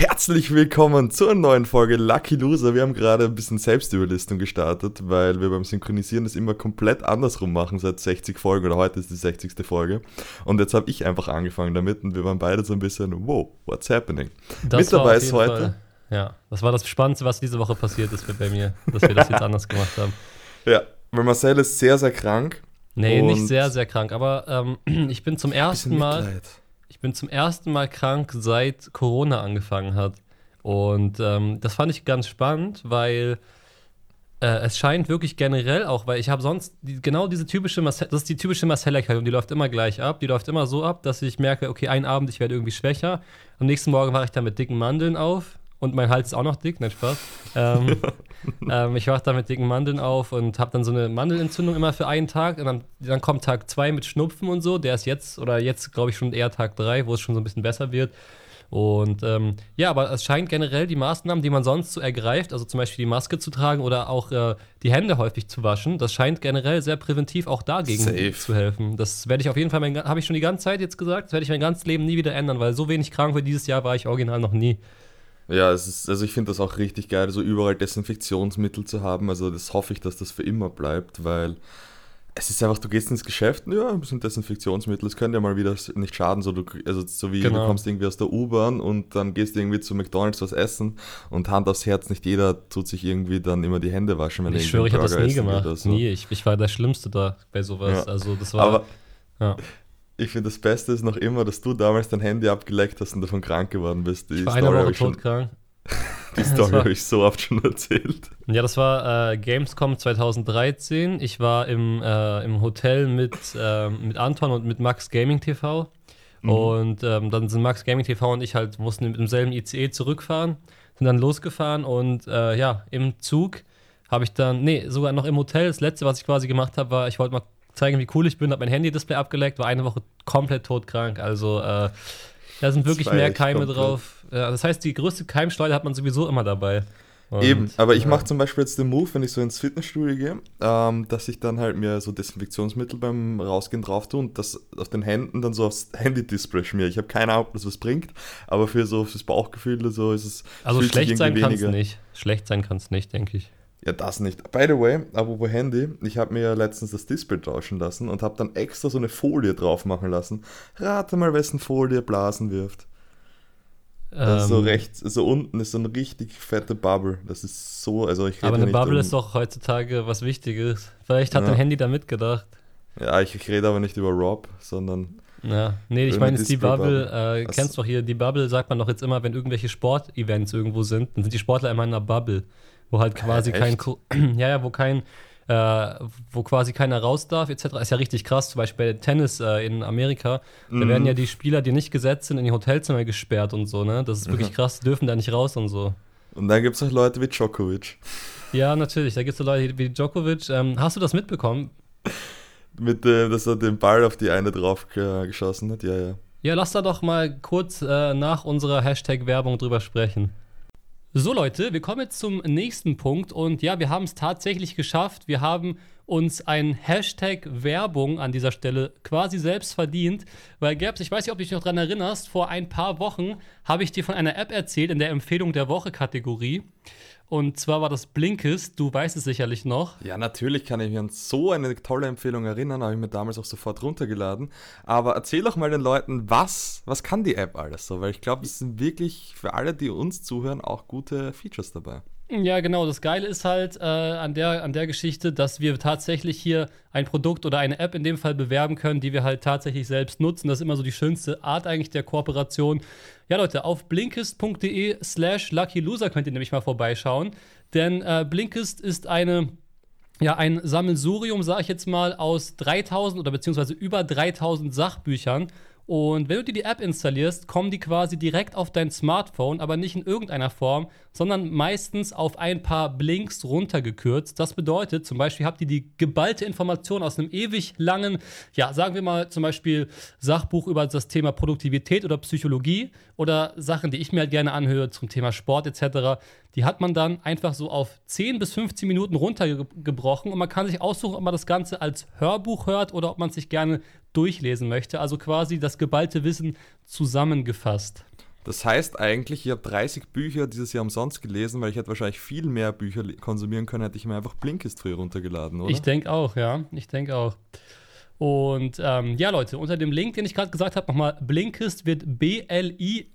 Herzlich willkommen zur neuen Folge Lucky Loser. Wir haben gerade ein bisschen Selbstüberlistung gestartet, weil wir beim Synchronisieren das immer komplett andersrum machen seit 60 Folgen oder heute ist die 60. Folge. Und jetzt habe ich einfach angefangen damit und wir waren beide so ein bisschen, wow, what's happening? Das Mit dabei ist heute. Fall, ja, das war das Spannendste, was diese Woche passiert ist bei mir, dass wir das jetzt anders gemacht haben. Ja, weil Marcel ist sehr, sehr krank. Nee, nicht sehr, sehr krank, aber ähm, ich bin zum ersten Mal. Mitleid ich bin zum ersten Mal krank, seit Corona angefangen hat. Und ähm, das fand ich ganz spannend, weil äh, es scheint wirklich generell auch, weil ich habe sonst die, genau diese typische Marcel, das ist die typische Marcelligkeit und die läuft immer gleich ab. Die läuft immer so ab, dass ich merke, okay, einen Abend, ich werde irgendwie schwächer. Am nächsten Morgen wache ich dann mit dicken Mandeln auf und mein Hals ist auch noch dick, nicht Spaß. Ähm, ähm, ich wache da mit dicken Mandeln auf und habe dann so eine Mandelentzündung immer für einen Tag. Und dann, dann kommt Tag 2 mit Schnupfen und so. Der ist jetzt, oder jetzt glaube ich schon eher Tag 3, wo es schon so ein bisschen besser wird. Und ähm, ja, aber es scheint generell die Maßnahmen, die man sonst so ergreift, also zum Beispiel die Maske zu tragen oder auch äh, die Hände häufig zu waschen, das scheint generell sehr präventiv auch dagegen Safe. zu helfen. Das werde ich auf jeden Fall, habe ich schon die ganze Zeit jetzt gesagt, das werde ich mein ganzes Leben nie wieder ändern, weil so wenig krank wie dieses Jahr war ich original noch nie. Ja, es ist, also ich finde das auch richtig geil, so überall Desinfektionsmittel zu haben. Also das hoffe ich, dass das für immer bleibt, weil es ist einfach, du gehst ins Geschäft, ja, ein bisschen Desinfektionsmittel, es könnte ja mal wieder nicht schaden, so, du, also so wie genau. du kommst irgendwie aus der U-Bahn und dann gehst du irgendwie zu McDonalds was essen und Hand aufs Herz, nicht jeder tut sich irgendwie dann immer die Hände waschen, wenn ich schwöre, ich habe das nie gemacht, so. nie, ich, ich war der Schlimmste da bei sowas, ja. also das war, Aber, ja ich finde, das Beste ist noch immer, dass du damals dein Handy abgeleckt hast und davon krank geworden bist. Die ich war Story eine Woche todkrank. Die Story habe ich so oft schon erzählt. Ja, das war äh, Gamescom 2013. Ich war im, äh, im Hotel mit, äh, mit Anton und mit Max Gaming TV. Mhm. Und ähm, dann sind Max Gaming TV und ich halt mussten mit demselben ICE zurückfahren, sind dann losgefahren und äh, ja, im Zug habe ich dann, nee, sogar noch im Hotel. Das letzte, was ich quasi gemacht habe, war, ich wollte mal zeigen, wie cool ich bin, habe mein Handy-Display abgeleckt, war eine Woche komplett todkrank. Also äh, da sind wirklich mehr Keime komplett. drauf. Ja, das heißt, die größte Keimschleuder hat man sowieso immer dabei. Und, Eben, aber ich ja. mache zum Beispiel jetzt den Move, wenn ich so ins Fitnessstudio gehe, ähm, dass ich dann halt mir so Desinfektionsmittel beim Rausgehen drauf tue und das auf den Händen dann so aufs Handy-Display schmiere. Ich habe keine Ahnung, ob das was bringt, aber für so fürs Bauchgefühl so ist es. Also schlecht sein kann es nicht. Schlecht sein kann es nicht, denke ich. Ja, das nicht. By the way, apropos Handy, ich habe mir ja letztens das Display tauschen lassen und habe dann extra so eine Folie drauf machen lassen. Rate mal, wessen Folie Blasen wirft. Ähm, so rechts, so unten ist so eine richtig fette Bubble. Das ist so, also ich Aber eine Bubble um, ist doch heutzutage was Wichtiges. Vielleicht hat ja. dein Handy da mitgedacht. Ja, ich, ich rede aber nicht über Rob, sondern. Ja, nee, ich meine, ist die Bubble, Bubble. Äh, kennst doch hier, die Bubble sagt man doch jetzt immer, wenn irgendwelche Sportevents irgendwo sind, dann sind die Sportler immer in einer Bubble wo halt quasi kein, ja, ja, wo kein, äh, wo quasi keiner raus darf, etc. Ist ja richtig krass. Zum Beispiel bei Tennis äh, in Amerika, mhm. da werden ja die Spieler, die nicht gesetzt sind, in die Hotelzimmer gesperrt und so, ne? Das ist wirklich mhm. krass, die dürfen da nicht raus und so. Und dann gibt es auch Leute wie Djokovic. Ja, natürlich, da gibt es so Leute wie Djokovic. Ähm, hast du das mitbekommen? Mit dem, dass er den Ball auf die eine drauf geschossen hat, ja, ja. Ja, lass da doch mal kurz äh, nach unserer Hashtag-Werbung drüber sprechen. So Leute, wir kommen jetzt zum nächsten Punkt. Und ja, wir haben es tatsächlich geschafft. Wir haben uns ein Hashtag Werbung an dieser Stelle quasi selbst verdient, weil Gerbs, ich weiß nicht, ob du dich noch daran erinnerst, vor ein paar Wochen habe ich dir von einer App erzählt in der Empfehlung der Woche Kategorie und zwar war das Blinkist, du weißt es sicherlich noch. Ja, natürlich kann ich mich an so eine tolle Empfehlung erinnern, habe ich mir damals auch sofort runtergeladen. Aber erzähl doch mal den Leuten, was, was kann die App alles so? Weil ich glaube, es sind wirklich für alle, die uns zuhören, auch gute Features dabei. Ja, genau. Das Geile ist halt äh, an, der, an der Geschichte, dass wir tatsächlich hier ein Produkt oder eine App in dem Fall bewerben können, die wir halt tatsächlich selbst nutzen. Das ist immer so die schönste Art eigentlich der Kooperation. Ja, Leute, auf blinkist.de slash luckyloser könnt ihr nämlich mal vorbeischauen. Denn äh, Blinkist ist eine ja, ein Sammelsurium, sage ich jetzt mal, aus 3000 oder beziehungsweise über 3000 Sachbüchern und wenn du dir die App installierst, kommen die quasi direkt auf dein Smartphone, aber nicht in irgendeiner Form, sondern meistens auf ein paar Blinks runtergekürzt. Das bedeutet, zum Beispiel habt ihr die geballte Information aus einem ewig langen, ja, sagen wir mal zum Beispiel Sachbuch über das Thema Produktivität oder Psychologie oder Sachen, die ich mir halt gerne anhöre zum Thema Sport etc. Die hat man dann einfach so auf 10 bis 15 Minuten runtergebrochen und man kann sich aussuchen, ob man das Ganze als Hörbuch hört oder ob man sich gerne durchlesen möchte. Also quasi das geballte Wissen zusammengefasst. Das heißt eigentlich, ich habe 30 Bücher dieses Jahr umsonst gelesen, weil ich hätte wahrscheinlich viel mehr Bücher konsumieren können, hätte ich mir einfach Blinkist früher runtergeladen, oder? Ich denke auch, ja. Ich denke auch. Und ähm, ja, Leute, unter dem Link, den ich gerade gesagt habe, nochmal, Blinkist wird B-L-I-N-K-I-S-T,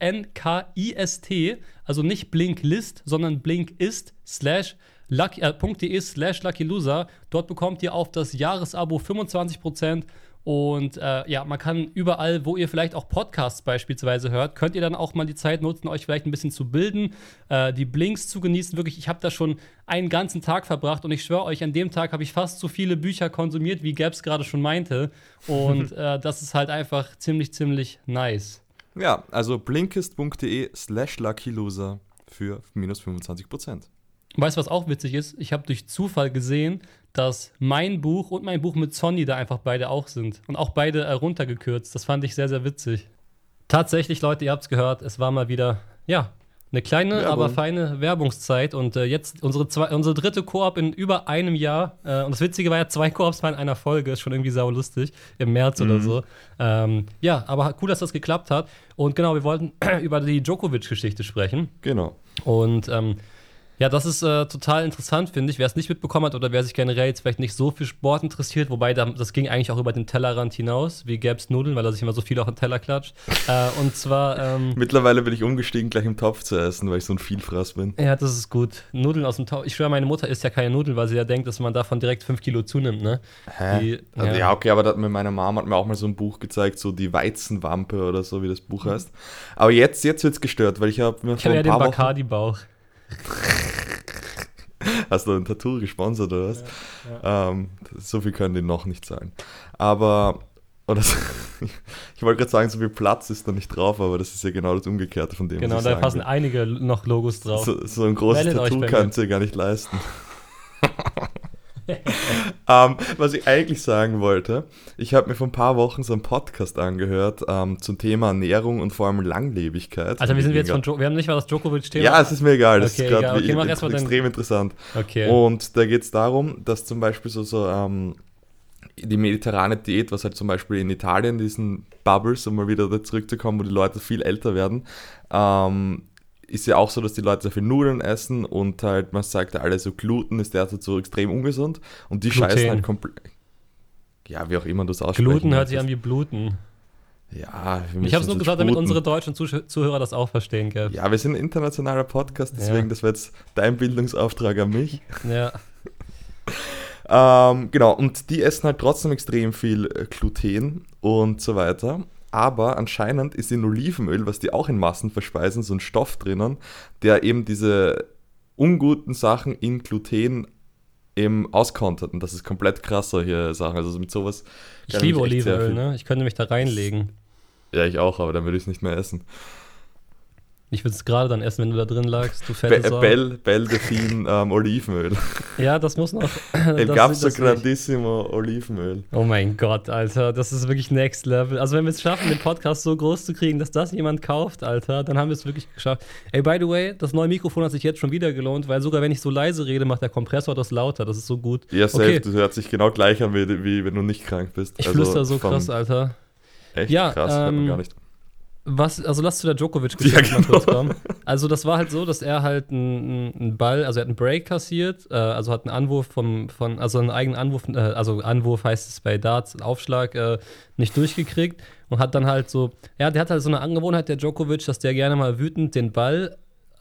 also nicht Blinklist, sondern Blinkist slash lucky.de äh, slash luckyloser. Dort bekommt ihr auf das Jahresabo 25% und äh, ja, man kann überall, wo ihr vielleicht auch Podcasts beispielsweise hört, könnt ihr dann auch mal die Zeit nutzen, euch vielleicht ein bisschen zu bilden, äh, die Blinks zu genießen. Wirklich, ich habe da schon einen ganzen Tag verbracht und ich schwöre euch, an dem Tag habe ich fast so viele Bücher konsumiert, wie Gabs gerade schon meinte. Und äh, das ist halt einfach ziemlich, ziemlich nice. Ja, also blinkist.de slash luckyloser für minus 25 Prozent. Weißt du, was auch witzig ist? Ich habe durch Zufall gesehen, dass mein Buch und mein Buch mit Sonny da einfach beide auch sind. Und auch beide äh, runtergekürzt. Das fand ich sehr, sehr witzig. Tatsächlich, Leute, ihr habt es gehört, es war mal wieder, ja, eine kleine, Werbung. aber feine Werbungszeit. Und äh, jetzt unsere, zwei, unsere dritte Koop in über einem Jahr. Äh, und das Witzige war ja, zwei Koops waren in einer Folge. Ist schon irgendwie sau lustig. Im März mhm. oder so. Ähm, ja, aber cool, dass das geklappt hat. Und genau, wir wollten über die Djokovic-Geschichte sprechen. Genau. Und ähm, ja, das ist äh, total interessant, finde ich. Wer es nicht mitbekommen hat oder wer sich generell jetzt vielleicht nicht so für Sport interessiert, wobei da, das ging eigentlich auch über den Tellerrand hinaus, wie Gabs Nudeln, weil er sich immer so viel auf den Teller klatscht. äh, und zwar. Ähm, Mittlerweile bin ich umgestiegen, gleich im Topf zu essen, weil ich so ein Vielfraß bin. Ja, das ist gut. Nudeln aus dem Topf. Ich schwöre, meine Mutter isst ja keine Nudeln, weil sie ja denkt, dass man davon direkt 5 Kilo zunimmt, ne? Hä? Die, also, ja. ja. okay, aber das, mit meiner Mama hat mir auch mal so ein Buch gezeigt, so die Weizenwampe oder so, wie das Buch mhm. heißt. Aber jetzt, jetzt wird es gestört, weil ich habe mir ich vor ein ja paar den Bacardi-Bauch. Hast du ein Tattoo gesponsert oder was? Ja, ja. Ähm, so viel können die noch nicht zahlen. Aber, oder so, ich wollte gerade sagen, so viel Platz ist da nicht drauf, aber das ist ja genau das Umgekehrte von dem. Genau, da passen will. einige noch Logos drauf. So, so ein großes Meldet Tattoo kannst du gar nicht leisten. ähm, was ich eigentlich sagen wollte, ich habe mir vor ein paar Wochen so einen Podcast angehört ähm, zum Thema Ernährung und vor allem Langlebigkeit. Also wir sind jetzt von jo wir haben nicht mal das Djokovic-Thema. Ja, es ist mir egal, das okay, ist gerade okay, extrem den... interessant. Okay. Und da geht es darum, dass zum Beispiel so, so ähm, die mediterrane Diät, was halt zum Beispiel in Italien, diesen Bubbles, um mal wieder da zurückzukommen, wo die Leute viel älter werden, ähm, ist ja auch so, dass die Leute sehr viel Nudeln essen und halt, man sagt ja alle so, Gluten ist derzeit so extrem ungesund und die Gluten. scheißen halt komplett. Ja, wie auch immer du es aussprichst. Gluten hört sich an wie Bluten. Ja, ich habe es nur gesagt, damit unsere deutschen Zuhörer das auch verstehen, gell? Ja, wir sind ein internationaler Podcast, deswegen, ja. das wäre jetzt dein Bildungsauftrag an mich. Ja. ähm, genau, und die essen halt trotzdem extrem viel äh, Gluten und so weiter aber anscheinend ist in Olivenöl, was die auch in Massen verspeisen, so ein Stoff drinnen, der eben diese unguten Sachen in Gluten eben auskontert. Und das ist komplett krass, solche Sachen. Also mit sowas. Ich liebe Olivenöl, ne? Ich könnte mich da reinlegen. Ja, ich auch, aber dann würde ich es nicht mehr essen. Ich würde es gerade dann essen, wenn du da drin lagst. Du fette Be Bell, Bell Delfin ähm, Olivenöl. Ja, das muss noch. El Gapso Grandissimo Olivenöl. Oh mein Gott, Alter, das ist wirklich Next Level. Also, wenn wir es schaffen, den Podcast so groß zu kriegen, dass das jemand kauft, Alter, dann haben wir es wirklich geschafft. Ey, by the way, das neue Mikrofon hat sich jetzt schon wieder gelohnt, weil sogar wenn ich so leise rede, macht der Kompressor das lauter. Das ist so gut. Ja, safe. Okay. Das hört sich genau gleich an, wie, wie wenn du nicht krank bist. Ich also flüster so krass, Alter. Echt? Ja, krass, ähm, hört man gar nicht. Was, also lass zu der Djokovic-Geschichte ja, genau. mal kurz kommen. Also das war halt so, dass er halt einen, einen Ball, also er hat einen Break kassiert, äh, also hat einen Anwurf vom, von, also einen eigenen Anwurf, äh, also Anwurf heißt es bei Darts, Aufschlag, äh, nicht durchgekriegt und hat dann halt so, ja, der hat halt so eine Angewohnheit, der Djokovic, dass der gerne mal wütend den Ball,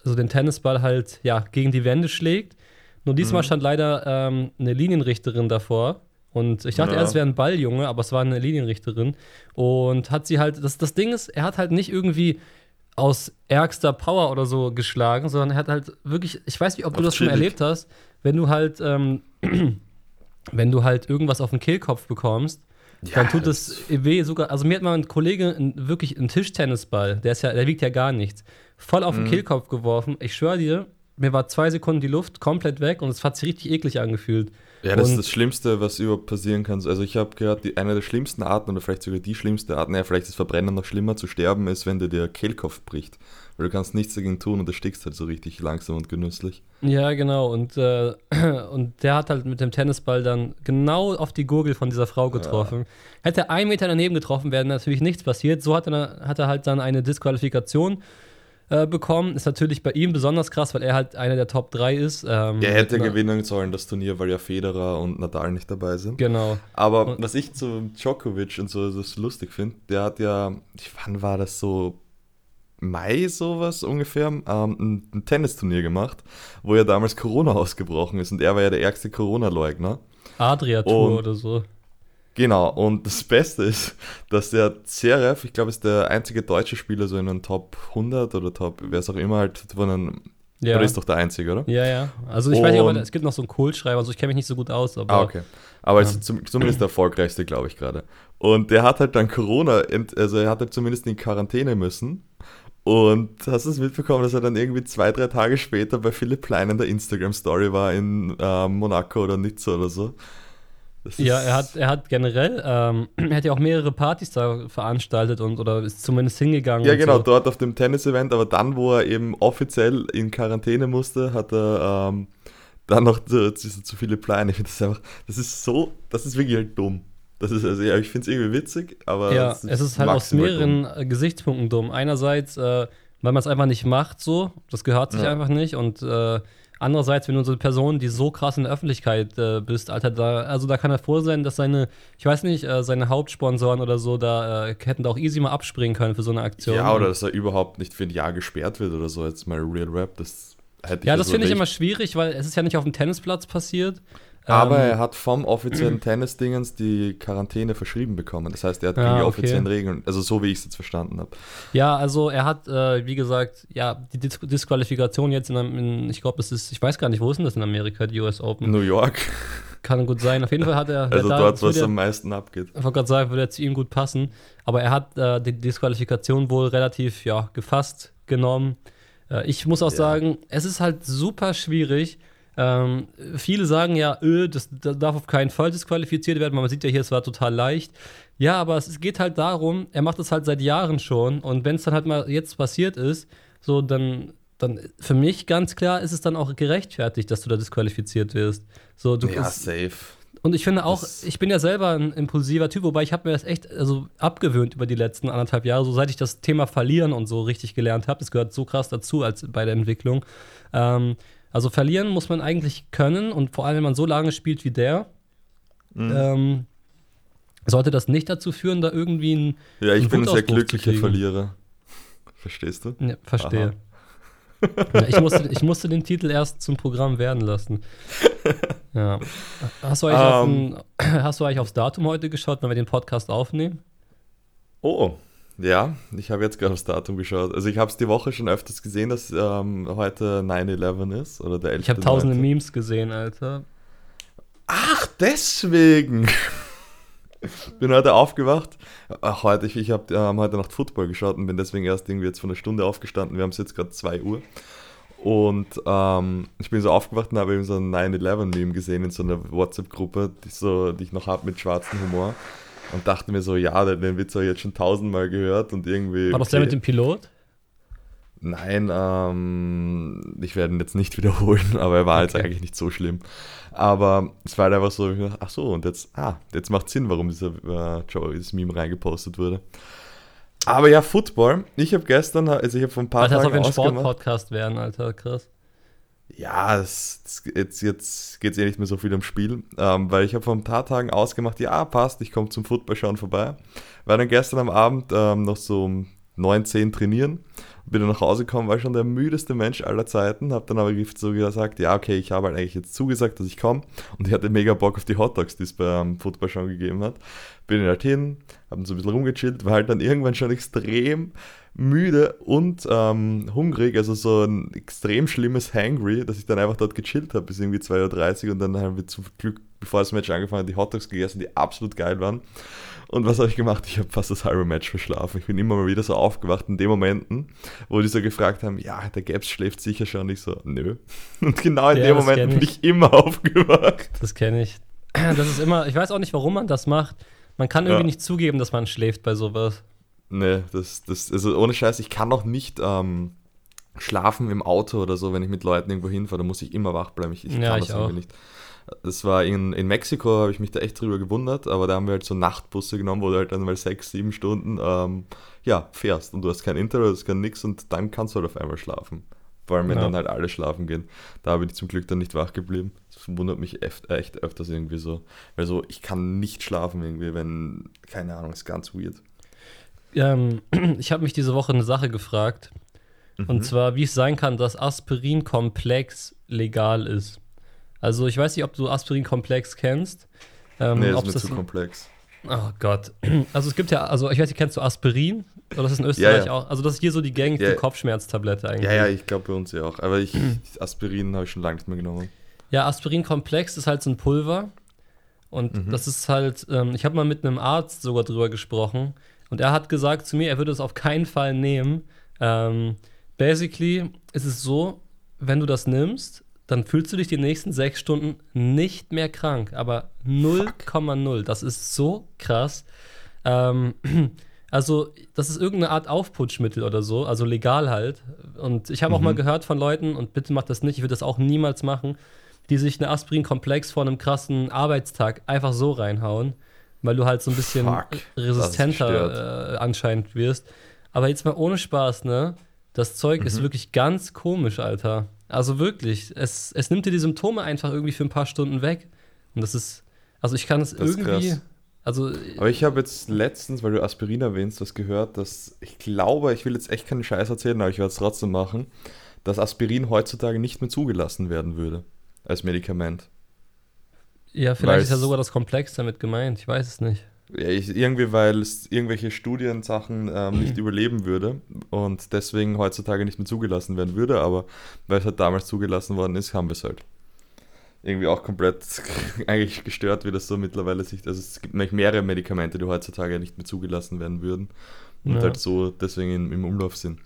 also den Tennisball halt, ja, gegen die Wände schlägt. Nur diesmal mhm. stand leider ähm, eine Linienrichterin davor und ich dachte ja. erst, es wäre ein Balljunge, aber es war eine Linienrichterin. Und hat sie halt, das, das Ding ist, er hat halt nicht irgendwie aus ärgster Power oder so geschlagen, sondern er hat halt wirklich, ich weiß nicht, ob du das schon erlebt hast, wenn du halt, ähm, wenn du halt irgendwas auf den Kehlkopf bekommst, ja, dann tut es weh sogar. Also mir hat mal ein Kollege wirklich einen Tischtennisball, der ist ja, der wiegt ja gar nichts, voll auf den mhm. Kehlkopf geworfen. Ich schwöre dir, mir war zwei Sekunden die Luft komplett weg und es hat sich richtig eklig angefühlt. Ja, das und ist das Schlimmste, was überhaupt passieren kann. Also ich habe gehört, die, eine der schlimmsten Arten oder vielleicht sogar die schlimmste Art, naja, vielleicht ist Verbrennen noch schlimmer zu sterben, ist, wenn dir der Kehlkopf bricht. Weil du kannst nichts dagegen tun und du stickst halt so richtig langsam und genüsslich. Ja, genau. Und, äh, und der hat halt mit dem Tennisball dann genau auf die Gurgel von dieser Frau getroffen. Ja. Hätte ein Meter daneben getroffen, wäre natürlich nichts passiert. So hat er, hat er halt dann eine Disqualifikation äh, bekommen. Ist natürlich bei ihm besonders krass, weil er halt einer der Top 3 ist. Ähm, er hätte gewinnen sollen, das Turnier, weil ja Federer und Nadal nicht dabei sind. Genau. Aber und, was ich zu Djokovic und so das lustig finde, der hat ja, wann war das so? Mai sowas ungefähr ähm, ein, ein Tennisturnier gemacht, wo ja damals Corona ausgebrochen ist und er war ja der ärgste Corona-Leugner. Adria-Tour oder so. Genau, und das Beste ist, dass der Zverev, ich glaube, ist der einzige deutsche Spieler so in einem Top 100 oder Top, wer es auch immer halt von einem ja. Oder ist doch der einzige, oder? Ja, ja. Also ich und, weiß nicht, aber es gibt noch so einen Kohlschreiber, also ich kenne mich nicht so gut aus. Aber, ah, okay. Aber ja. ist zumindest der erfolgreichste, glaube ich, gerade. Und der hat halt dann Corona, also er hat halt zumindest in Quarantäne müssen. Und hast du es mitbekommen, dass er dann irgendwie zwei, drei Tage später bei Philipp Plein in der Instagram-Story war in äh, Monaco oder Nizza oder so? Ja, er hat, er hat generell, ähm, er hat ja auch mehrere Partys da veranstaltet und oder ist zumindest hingegangen. Ja, genau, so. dort auf dem Tennis-Event, aber dann, wo er eben offiziell in Quarantäne musste, hat er ähm, dann noch zu, zu, zu viele Pläne. Ich finde das einfach, das ist so, das ist wirklich halt dumm. Das ist, also, ja, ich finde es irgendwie witzig, aber. Ja, ist es ist halt aus mehreren dumm. Äh, Gesichtspunkten dumm. Einerseits, äh, weil man es einfach nicht macht, so, das gehört sich ja. einfach nicht und äh, Andererseits, wenn du so eine Person, die so krass in der Öffentlichkeit äh, bist, Alter, da, also da kann er froh sein, dass seine, ich weiß nicht, äh, seine Hauptsponsoren oder so, da äh, hätten da auch easy mal abspringen können für so eine Aktion. Ja, oder dass er überhaupt nicht für ein Jahr gesperrt wird oder so, jetzt mal Real Rap, das hätte ich Ja, das so finde ich immer schwierig, weil es ist ja nicht auf dem Tennisplatz passiert. Aber ähm, er hat vom offiziellen Tennis-Dingens die Quarantäne verschrieben bekommen. Das heißt, er hat ja, die offiziellen okay. Regeln, also so wie ich es jetzt verstanden habe. Ja, also er hat, äh, wie gesagt, ja, die Dis Disqualifikation jetzt in, in ich glaube, es ist, ich weiß gar nicht, wo ist denn das in Amerika, die US Open? New York. Kann gut sein. Auf jeden Fall hat er. Also dort, was am meisten abgeht. Ich wollte gerade sagen, würde er zu ihm gut passen. Aber er hat äh, die Disqualifikation wohl relativ, ja, gefasst genommen. Äh, ich muss auch ja. sagen, es ist halt super schwierig ähm, viele sagen ja, öh, das, das, darf auf keinen Fall disqualifiziert werden, weil man sieht ja hier, es war total leicht. Ja, aber es geht halt darum, er macht das halt seit Jahren schon und wenn es dann halt mal jetzt passiert ist, so dann, dann für mich ganz klar ist es dann auch gerechtfertigt, dass du da disqualifiziert wirst. So, du, ja, safe. Und ich finde auch, das ich bin ja selber ein impulsiver Typ, wobei ich habe mir das echt also, abgewöhnt über die letzten anderthalb Jahre, so seit ich das Thema Verlieren und so richtig gelernt habe. Das gehört so krass dazu als bei der Entwicklung. Ähm, also verlieren muss man eigentlich können und vor allem, wenn man so lange spielt wie der, mhm. ähm, sollte das nicht dazu führen, da irgendwie ein. Ja, ich bin ein sehr glücklicher Verlierer. Verstehst du? Ja, verstehe. Ja, ich, musste, ich musste den Titel erst zum Programm werden lassen. Ja. Hast du, eigentlich um, auf ein, hast du eigentlich aufs Datum heute geschaut, wenn wir den Podcast aufnehmen? Oh, ja, ich habe jetzt gerade aufs Datum geschaut. Also ich habe es die Woche schon öfters gesehen, dass ähm, heute 9-11 ist. Oder der 11. Ich habe tausende Memes gesehen, Alter. Ach, deswegen. bin heute aufgewacht. Ach, heute, ich, ich habe ähm, heute Nacht Football geschaut und bin deswegen erst irgendwie jetzt von einer Stunde aufgestanden. Wir haben es jetzt gerade 2 Uhr. Und ähm, ich bin so aufgewacht und habe eben so ein 9-11-Meme gesehen in so einer WhatsApp-Gruppe, die, so, die ich noch habe mit schwarzem Humor und dachte mir so, ja, den Witz habe ich jetzt schon tausendmal gehört und irgendwie. War das okay. der mit dem Pilot? Nein, ähm, ich werde ihn jetzt nicht wiederholen, aber er war okay. jetzt eigentlich nicht so schlimm. Aber es war halt einfach so, ach so, und jetzt, ah, jetzt macht Sinn, warum dieser äh, dieses Meme reingepostet wurde. Aber ja, Football. Ich habe gestern, also ich habe vor ein paar Alter, Tagen. Das soll ein Sportpodcast werden, Alter, krass. Ja, das, jetzt, jetzt geht es eh nicht mehr so viel ums Spiel, ähm, weil ich habe vor ein paar Tagen ausgemacht, ja, passt, ich komme zum Football schauen vorbei. War dann gestern am Abend ähm, noch so um 9, 10 trainieren. Bin dann nach Hause gekommen, war schon der müdeste Mensch aller Zeiten. Hab dann aber so gesagt, ja, okay, ich habe halt eigentlich jetzt zugesagt, dass ich komme. Und ich hatte mega Bock auf die Hotdogs, die es beim Football schon gegeben hat. Bin halt hin, hab so ein bisschen rumgechillt, war halt dann irgendwann schon extrem müde und ähm, hungrig, also so ein extrem schlimmes Hangry, dass ich dann einfach dort gechillt habe bis irgendwie 2.30 Uhr und dann haben wir zum Glück, bevor das Match angefangen hat, die Hotdogs gegessen, die absolut geil waren. Und was habe ich gemacht? Ich habe fast das halbe Match verschlafen. Ich bin immer mal wieder so aufgewacht in den Momenten, wo die so gefragt haben, ja, der Gaps schläft sicher schon. Und ich so, nö. Und genau in ja, dem Moment bin ich immer aufgewacht. Das kenne ich. Das ist immer, ich weiß auch nicht, warum man das macht. Man kann irgendwie ja. nicht zugeben, dass man schläft bei sowas. Nee, das, das, also ohne Scheiß, ich kann noch nicht, ähm, Schlafen im Auto oder so, wenn ich mit Leuten irgendwo hinfahre, da muss ich immer wach bleiben. Ich, ich ja, kann ich das auch. irgendwie nicht. Das war in, in Mexiko, habe ich mich da echt drüber gewundert, aber da haben wir halt so Nachtbusse genommen, wo du halt dann mal sechs, sieben Stunden ähm, ja, fährst und du hast kein Internet, du hast kein nix und dann kannst du halt auf einmal schlafen. Vor allem, wenn Ja. dann halt alle schlafen gehen. Da bin ich zum Glück dann nicht wach geblieben. Das wundert mich echt, echt öfters irgendwie so. Weil so, ich kann nicht schlafen irgendwie, wenn, keine Ahnung, ist ganz weird. Ähm, ich habe mich diese Woche eine Sache gefragt. Mhm. Und zwar, wie es sein kann, dass Aspirin-Komplex legal ist. Also, ich weiß nicht, ob du Aspirin-Komplex kennst. Ähm, nee, das ist mir zu komplex. Oh Gott. Also es gibt ja, also ich weiß nicht, kennst du Aspirin? Oder das ist in Österreich ja. auch. Also das ist hier so die gängigste Ja. Kopfschmerztablette eigentlich. Ja, ja, ich glaube bei uns ja auch. Aber ich, Aspirin habe ich schon lange nicht mehr genommen. Ja, Aspirin-Komplex ist halt so ein Pulver. Und Mhm. das ist halt, ähm, ich habe mal mit einem Arzt sogar drüber gesprochen. Und er hat gesagt zu mir, er würde es auf keinen Fall nehmen. Ähm, basically ist es so, wenn du das nimmst, dann fühlst du dich die nächsten sechs Stunden nicht mehr krank. Aber 0,0. Das ist so krass. Ähm, also, das ist irgendeine Art Aufputschmittel oder so, also legal halt. Und ich habe auch Mhm. mal gehört von Leuten, und bitte macht das nicht, ich würde das auch niemals machen, die sich eine Aspirin-Komplex vor einem krassen Arbeitstag einfach so reinhauen, weil du halt so ein bisschen Fuck, ist resistenter äh, anscheinend wirst. Aber jetzt mal ohne Spaß, ne? Das Zeug ist Mhm. wirklich ganz komisch, Alter. Also wirklich, es, es nimmt dir die Symptome einfach irgendwie für ein paar Stunden weg. Und das ist, also ich kann es irgendwie, krass. also Aber ich habe jetzt letztens, weil du Aspirin erwähnst, das gehört, dass ich glaube, ich will jetzt echt keinen Scheiß erzählen, aber ich werde es trotzdem machen, dass Aspirin heutzutage nicht mehr zugelassen werden würde als Medikament. Ja, vielleicht ist ja sogar das Komplex damit gemeint. Ich weiß es nicht. Ja, ich, irgendwie, weil es irgendwelche Studiensachen ähm, nicht überleben würde und deswegen heutzutage nicht mehr zugelassen werden würde, aber weil es halt damals zugelassen worden ist, haben wir es halt. Irgendwie auch komplett eigentlich gestört, wie das so mittlerweile sich. Also es gibt nämlich mehrere Medikamente, die heutzutage nicht mehr zugelassen werden würden und Ja. halt so deswegen im, im Umlauf sind.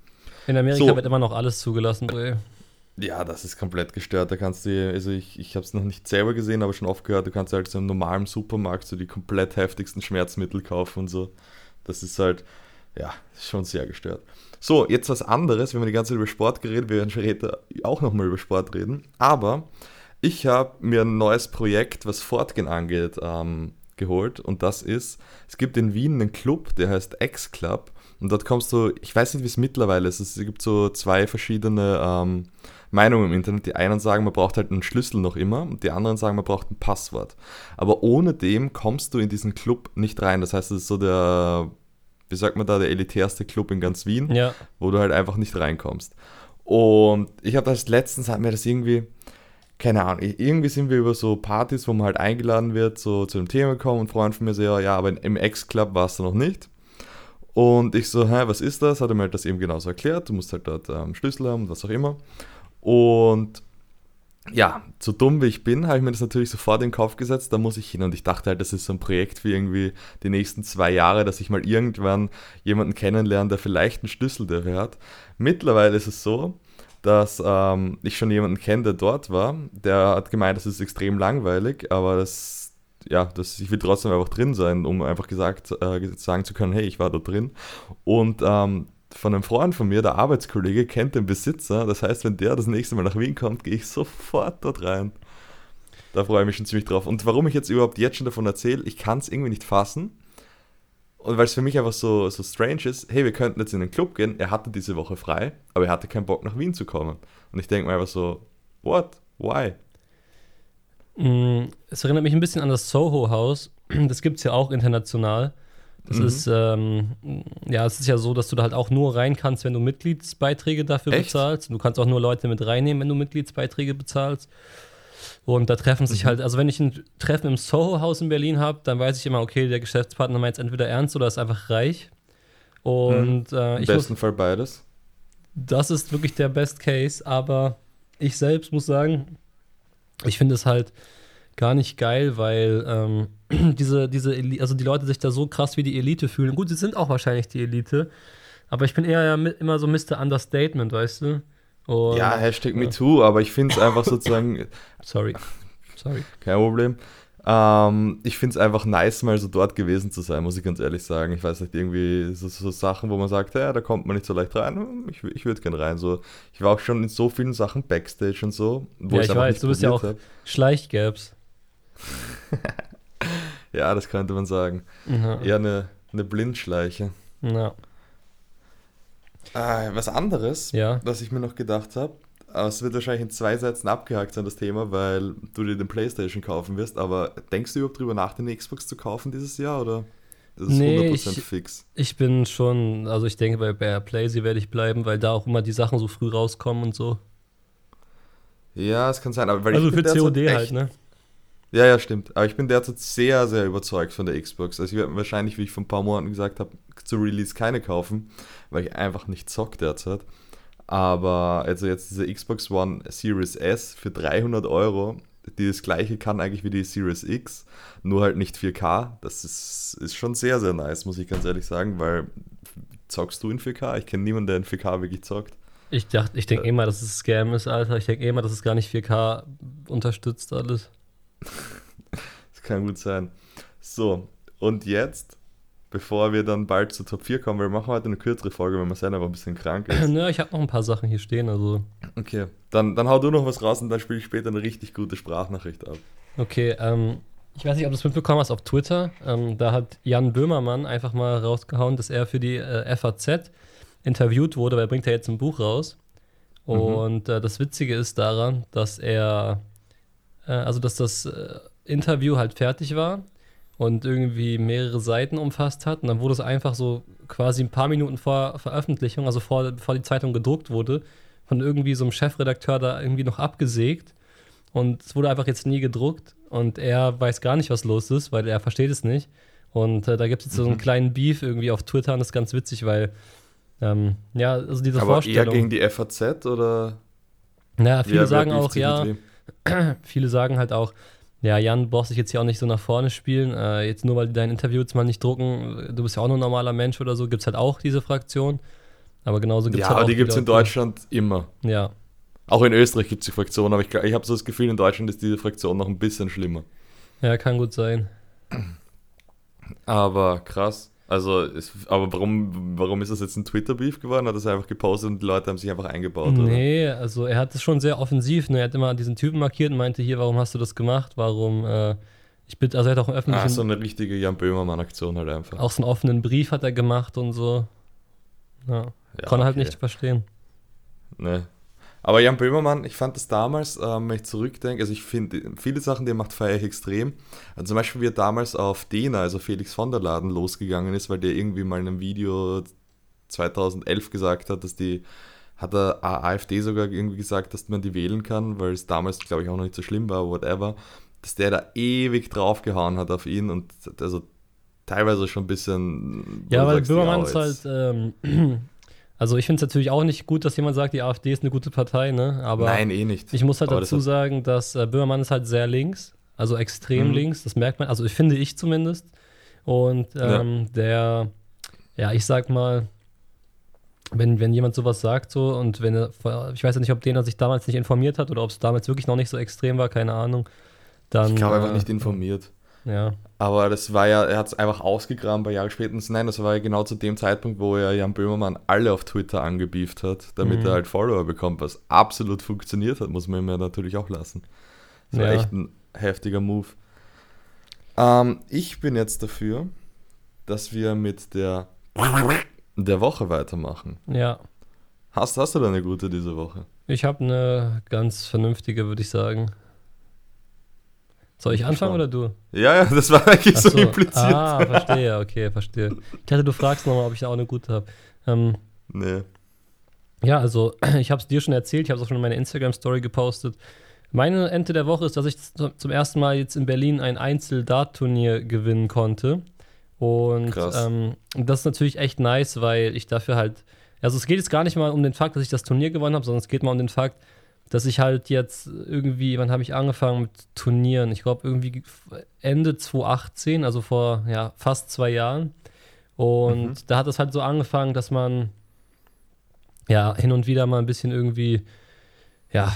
In Amerika So. wird immer noch alles zugelassen. ey. Ja, das ist komplett gestört. Da kannst du, also ich, ich habe es noch nicht selber gesehen, aber schon oft gehört, du kannst halt so im normalen Supermarkt so die komplett heftigsten Schmerzmittel kaufen und so. Das ist halt, ja, schon sehr gestört. So, jetzt was anderes. Wir haben die ganze Zeit über Sport geredet, wir werden später auch nochmal über Sport reden. Aber ich habe mir ein neues Projekt, was Fortgehen angeht, ähm, geholt. Und das ist, es gibt in Wien einen Club, der heißt X-Club. Und dort kommst du, ich weiß nicht, wie es mittlerweile ist. Es gibt so zwei verschiedene ähm, Meinungen im Internet. Die einen sagen, man braucht halt einen Schlüssel noch immer und die anderen sagen, man braucht ein Passwort. Aber ohne dem kommst du in diesen Club nicht rein. Das heißt, es ist so der, wie sagt man da, der elitärste Club in ganz Wien Ja. wo du halt einfach nicht reinkommst. Und ich habe das letztens, hat mir das irgendwie, keine Ahnung, irgendwie sind wir über so Partys, wo man halt eingeladen wird, so zu dem Thema gekommen und ein Freund von mir so, ja, ja, aber im Ex-Club warst du noch nicht. Und ich so, hä, was ist das? Hat er mir halt das eben genauso erklärt. Du musst halt dort ähm, Schlüssel haben, was auch immer. Und ja, so dumm wie ich bin, habe ich mir das natürlich sofort in den Kopf gesetzt, da muss ich hin. Und ich dachte halt, das ist so ein Projekt für irgendwie die nächsten zwei Jahre, dass ich mal irgendwann jemanden kennenlerne, der vielleicht einen Schlüssel dafür hat. Mittlerweile ist es so, dass ähm, ich schon jemanden kenne, der dort war. Der hat gemeint, das ist extrem langweilig, aber das, ja, das, ich will trotzdem einfach drin sein, um einfach gesagt äh, sagen zu können, hey, ich war da drin. Und ähm, von einem Freund von mir, der Arbeitskollege, kennt den Besitzer. Das heißt, wenn der das nächste Mal nach Wien kommt, gehe ich sofort dort rein. Da freue ich mich schon ziemlich drauf. Und warum ich jetzt überhaupt jetzt schon davon erzähle, ich kann es irgendwie nicht fassen. Und weil es für mich einfach so, so strange ist, hey, wir könnten jetzt in den Club gehen. Er hatte diese Woche frei, aber er hatte keinen Bock nach Wien zu kommen. Und ich denke mir einfach so, what? Why? Mm, Es erinnert mich ein bisschen an das Soho-Haus. Das gibt es ja auch international. Das Mhm. ist, ähm, ja, es ist ja so, dass du da halt auch nur rein kannst, wenn du Mitgliedsbeiträge dafür Echt? bezahlst. Du kannst auch nur Leute mit reinnehmen, wenn du Mitgliedsbeiträge bezahlst. Und da treffen sich Mhm. halt, also wenn ich ein Treffen im Soho-Haus in Berlin habe, dann weiß ich immer, okay, der Geschäftspartner meint es entweder ernst oder ist einfach reich. Und äh, Im ich muss, besten Fall beides. das ist wirklich der Best Case, aber ich selbst muss sagen, ich finde es halt gar nicht geil, weil ähm, diese, diese, Eli- also die Leute sich da so krass wie die Elite fühlen. Gut, sie sind auch wahrscheinlich die Elite, aber ich bin eher ja immer so Mr. Understatement, weißt du? Und, ja, Hashtag MeToo, aber ich finde es einfach sozusagen, Sorry. Sorry. kein Problem. Ähm, ich finde es einfach nice, mal so dort gewesen zu sein, muss ich ganz ehrlich sagen. Ich weiß nicht, irgendwie so, so Sachen, wo man sagt, ja, da kommt man nicht so leicht rein. Ich, ich würde gerne rein. So, ich war auch schon in so vielen Sachen Backstage und so. Wo ja, ich weiß, du bist ja auch hab. Schleichgaps. ja, das könnte man sagen. Ja. Eher eine, eine Blindschleiche. Ja. Ah, was anderes, ja. was ich mir noch gedacht habe, es wird wahrscheinlich in zwei Sätzen abgehakt sein, das Thema, weil du dir den Playstation kaufen wirst, aber denkst du überhaupt drüber nach, den Xbox zu kaufen dieses Jahr oder ist es nee, 100% ich, fix? Ich bin schon, also ich denke, bei Bear Playsy werde ich bleiben, weil da auch immer die Sachen so früh rauskommen und so. Ja, es kann sein, aber weil also ich für COD halt, ne? Ja, ja, stimmt. Aber ich bin derzeit sehr, sehr überzeugt von der Xbox. Also ich werde wahrscheinlich, wie ich vor ein paar Monaten gesagt habe, zu Release keine kaufen, weil ich einfach nicht zock derzeit. Aber also jetzt diese Xbox One Series S für 300 Euro, die das gleiche kann eigentlich wie die Series X, nur halt nicht 4K. Das ist, ist schon sehr, sehr nice, muss ich ganz ehrlich sagen, weil zockst du in 4K? Ich kenne niemanden, der in 4K wirklich zockt. Ich dachte, ich denke äh, immer, dass es Scam ist, Alter. Ich denke immer, dass es gar nicht 4K unterstützt alles. das kann gut sein. So, und jetzt bevor wir dann bald zur Top 4 kommen, weil wir machen heute eine kürzere Folge, wenn Marcel aber ein bisschen krank ist. Ja, ich habe noch ein paar Sachen hier stehen, also. Okay, dann, dann hau du noch was raus und dann spiele ich später eine richtig gute Sprachnachricht ab. Okay, ähm, ich weiß nicht, ob du es mitbekommen hast auf Twitter. Ähm, da hat Jan Böhmermann einfach mal rausgehauen, dass er für die äh, FAZ interviewt wurde, weil er bringt ja jetzt ein Buch raus. Mhm. Und äh, das Witzige ist daran, dass er, also dass das äh, Interview halt fertig war und irgendwie mehrere Seiten umfasst hat. Und dann wurde es einfach so quasi ein paar Minuten vor Veröffentlichung, also vor, bevor die Zeitung gedruckt wurde, von irgendwie so einem Chefredakteur da irgendwie noch abgesägt. Und es wurde einfach jetzt nie gedruckt. Und er weiß gar nicht, was los ist, weil er versteht es nicht. Und äh, da gibt es jetzt so einen mhm. kleinen Beef irgendwie auf Twitter und das ist ganz witzig, weil, ähm, ja, also diese Aber Vorstellung. eher gegen die FAZ oder? Naja, viele sagen auch, ja, viele sagen halt auch, ja, Jan, brauchst dich jetzt hier auch nicht so nach vorne spielen. Äh, jetzt nur, weil die dein Interview jetzt mal nicht drucken, du bist ja auch nur ein normaler Mensch oder so, gibt es halt auch diese Fraktion. Aber genauso gibt es ja, halt auch. Ja, die gibt es in Deutschland immer. Ja. Auch in Österreich gibt es die Fraktion, aber ich, ich habe so das Gefühl, in Deutschland ist diese Fraktion noch ein bisschen schlimmer. Ja, kann gut sein. Aber krass. Also, es, aber warum, warum ist das jetzt ein Twitter-Beef geworden? Hat das einfach gepostet und die Leute haben sich einfach eingebaut? Nee, oder? also er hat es schon sehr offensiv. Ne? Er hat immer diesen Typen markiert und meinte, hier, warum hast du das gemacht? Warum, äh, ich bitte, also er hat auch einen öffentlichen... Ah, so eine richtige Jan Böhmermann-Aktion halt einfach. Auch so einen offenen Brief hat er gemacht und so. Ja, ja kann er halt nicht verstehen. Nee, aber Jan Böhmermann, ich fand das damals, ähm, wenn ich zurückdenke, also ich finde, viele Sachen, die er macht, feiere ich extrem. Also zum Beispiel, wie er damals auf Dena, also Felix von der Laden, losgegangen ist, weil der irgendwie mal in einem Video 2011 gesagt hat, dass die, hat der AfD sogar irgendwie gesagt, dass man die wählen kann, weil es damals, glaube ich, auch noch nicht so schlimm war, whatever, dass der da ewig draufgehauen hat auf ihn und also teilweise schon ein bisschen. Ja, weil Böhmermann ist halt. Ähm, Also ich finde es natürlich auch nicht gut, dass jemand sagt, die AfD ist eine gute Partei, ne? Aber Nein, eh nicht. Ich muss halt Aber dazu das sagen, dass äh, Böhmermann ist halt sehr links, also extrem mhm. links, das merkt man, also ich finde ich zumindest. Und ähm, ja. der, ja, ich sag mal, wenn, wenn jemand sowas sagt so und wenn er, ich weiß ja nicht, ob der sich damals nicht informiert hat oder ob es damals wirklich noch nicht so extrem war, keine Ahnung. Dann, ich glaube äh, einfach nicht informiert. Ja. Aber das war ja, er hat es einfach ausgegraben bei Jahre später. Nein, das war ja genau zu dem Zeitpunkt, wo er Jan Böhmermann alle auf Twitter angebieft hat, damit mhm. er halt Follower bekommt, was absolut funktioniert hat, muss man ihm ja natürlich auch lassen. Das war echt ein heftiger Move. Ähm, ich bin jetzt dafür, dass wir mit der, der Woche weitermachen. Ja. Hast, hast du da eine gute diese Woche? Ich habe eine ganz vernünftige, würde ich sagen. Soll ich anfangen oder du? Ja, ja, das war eigentlich so, so, impliziert. Ah, verstehe, okay, verstehe. Ich dachte, du fragst nochmal, ob ich auch eine gute habe. Ähm, nee. Ja, also ich habe es dir schon erzählt, ich habe es auch schon in meiner Instagram-Story gepostet. Meine Ente der Woche ist, dass ich zum ersten Mal jetzt in Berlin ein Einzel-Dart-Turnier gewinnen konnte. Und ähm, das ist natürlich echt nice, weil ich dafür halt. Also es geht jetzt gar nicht mal um den Fakt, dass ich das Turnier gewonnen habe, sondern es geht mal um den Fakt, dass ich halt jetzt irgendwie, wann habe ich angefangen mit Turnieren? Ich glaube irgendwie Ende 2018, also vor ja, fast zwei Jahren. Und mhm. da hat es halt so angefangen, dass man ja hin und wieder mal ein bisschen irgendwie ja,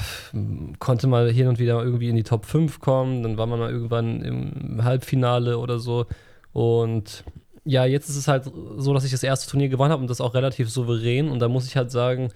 konnte mal hier und wieder irgendwie in die Top 5 kommen, dann war man mal irgendwann im Halbfinale oder so. Und ja, jetzt ist es halt so, dass ich das erste Turnier gewonnen habe und das auch relativ souverän. Und da muss ich halt sagen,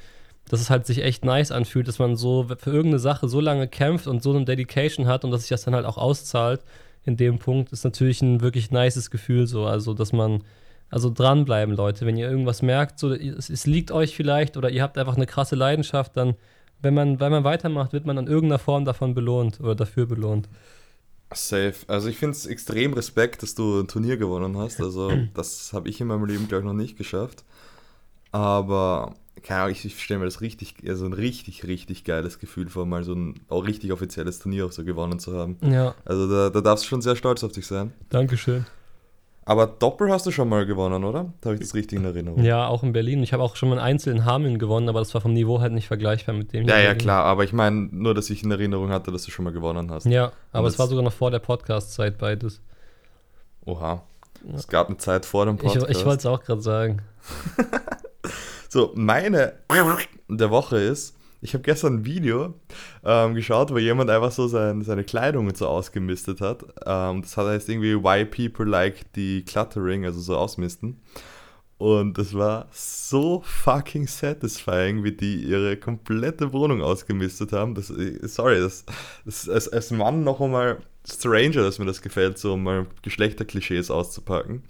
dass es halt sich echt nice anfühlt, dass man so für irgendeine Sache so lange kämpft und so eine Dedication hat und dass sich das dann halt auch auszahlt in dem Punkt, ist natürlich ein wirklich nices Gefühl so. Also, dass man, also dranbleiben, Leute. Wenn ihr irgendwas merkt, so, es, es liegt euch vielleicht oder ihr habt einfach eine krasse Leidenschaft, dann, wenn man, wenn man weitermacht, wird man in irgendeiner Form davon belohnt oder dafür belohnt. Safe. Also ich finde es extrem Respekt, dass du ein Turnier gewonnen hast. Also das habe ich in meinem Leben, glaube ich, noch nicht geschafft. Aber keine Ahnung, ich, stelle mir das richtig, also ein richtig, richtig geiles Gefühl vor, mal so ein auch richtig offizielles Turnier auch so gewonnen zu haben. Ja. Also da, da darfst du schon sehr stolz auf dich sein. Dankeschön. Aber Doppel hast du schon mal gewonnen, oder? Da habe ich das richtig in Erinnerung. Ja, auch in Berlin. Ich habe auch schon mal einen Einzel in Hameln gewonnen, aber das war vom Niveau halt nicht vergleichbar mit dem. Ja, ja, klar. Aber ich meine nur, dass ich in Erinnerung hatte, dass du schon mal gewonnen hast. Ja, aber es war sogar noch vor der Podcast-Zeit beides. Oha. Es gab eine Zeit vor dem Podcast. Ich, ich wollte es auch gerade sagen. so, meine der Woche ist, ich habe gestern ein Video ähm, geschaut, wo jemand einfach so sein, seine Kleidung so ausgemistet hat. Ähm, das heißt irgendwie Why People Like the Cluttering, also so ausmisten. Und das war so fucking satisfying, wie die ihre komplette Wohnung ausgemistet haben. Das, sorry, das, das als, als Mann noch einmal stranger, dass mir das gefällt, so mal Geschlechterklischees auszupacken.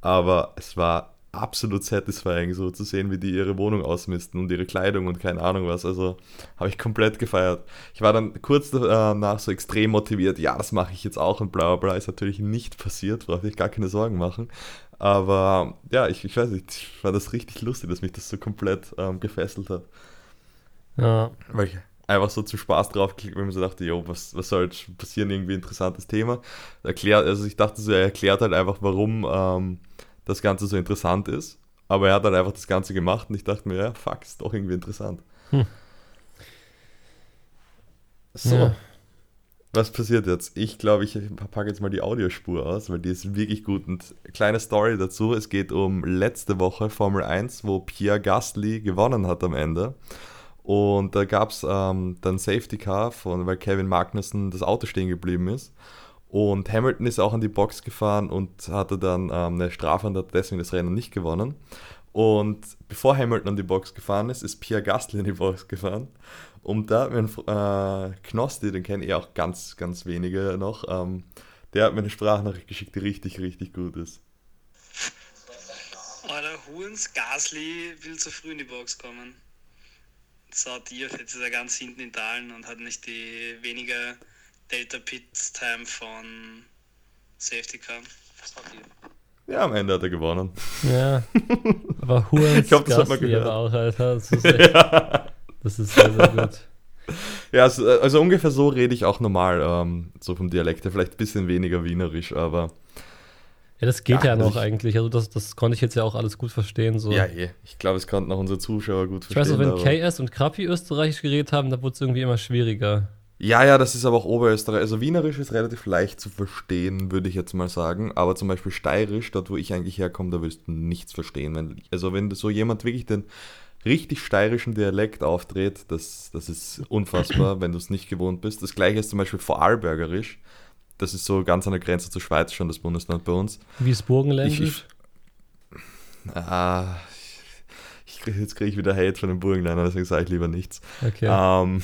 Aber es war absolut satisfying, so zu sehen, wie die ihre Wohnung ausmisten und ihre Kleidung und keine Ahnung was. Also habe ich komplett gefeiert. Ich war dann kurz danach so extrem motiviert, ja, das mache ich jetzt auch und bla bla bla. Ist natürlich nicht passiert, brauchte ich gar keine Sorgen machen. Aber ja, ich, ich weiß nicht, ich fand das richtig lustig, dass mich das so komplett ähm, gefesselt hat. Ja. Weil ich einfach so zu Spaß draufklickt, wenn man so dachte, jo, was, was soll jetzt passieren, irgendwie interessantes Thema. Erklärt, also ich dachte so, er erklärt halt einfach, warum ähm, das Ganze so interessant ist. Aber er hat dann einfach das Ganze gemacht und ich dachte mir, ja, fuck, ist doch irgendwie interessant. Hm. So. Ja. Was passiert jetzt? Ich glaube, ich packe jetzt mal die Audiospur aus, weil die ist wirklich gut. Und kleine Story dazu: Es geht um letzte Woche Formel 1, wo Pierre Gasly gewonnen hat am Ende. Und da gab es ähm, dann Safety Car, von, weil Kevin Magnussen das Auto stehen geblieben ist. Und Hamilton ist auch an die Box gefahren und hatte dann ähm, eine Strafe und hat deswegen das Rennen nicht gewonnen. Und bevor Hamilton an die Box gefahren ist, ist Pierre Gasly in die Box gefahren. Und da hat mir ein äh, Knosti, den kenne ich auch ganz, ganz wenige noch, ähm, der hat mir eine Sprachnachricht geschickt, die richtig, richtig gut ist. Alter, Hurens Gasly will zu früh in die Box kommen. Saut Diaz, jetzt ist er ganz hinten in Talen und hat nicht die weniger Delta Pit Time von Safety Car. Ja, am Ende hat er gewonnen. Ja. Aber Hurens ich glaub, das hat man gehört. auch, Alter. Das ist, echt, ja. das ist sehr, sehr gut. Ja, also, also, ungefähr so rede ich auch normal, ähm, so vom Dialekt her. Vielleicht ein bisschen weniger wienerisch, aber. Ja, das geht ja, ja noch ich, eigentlich. Also, das, das konnte ich jetzt ja auch alles gut verstehen. So. Ja, je. ich glaube, es konnten auch unsere Zuschauer gut verstehen. Ich weiß auch, wenn KS und Krappi österreichisch geredet haben, da wurde es irgendwie immer schwieriger. Ja, ja, das ist aber auch Oberösterreich. Also Wienerisch ist relativ leicht zu verstehen, würde ich jetzt mal sagen. Aber zum Beispiel Steirisch, dort wo ich eigentlich herkomme, da wirst du nichts verstehen. Wenn, also wenn so jemand wirklich den richtig steirischen Dialekt auftritt, das, das ist unfassbar, wenn du es nicht gewohnt bist. Das gleiche ist zum Beispiel Vorarlbergerisch. Das ist so ganz an der Grenze zur Schweiz schon, das Bundesland bei uns. Wie ist Burgenländisch? Ah, ich, ich, jetzt kriege ich wieder Hate von den Burgenländern, deswegen sage ich lieber nichts. Okay. Ähm,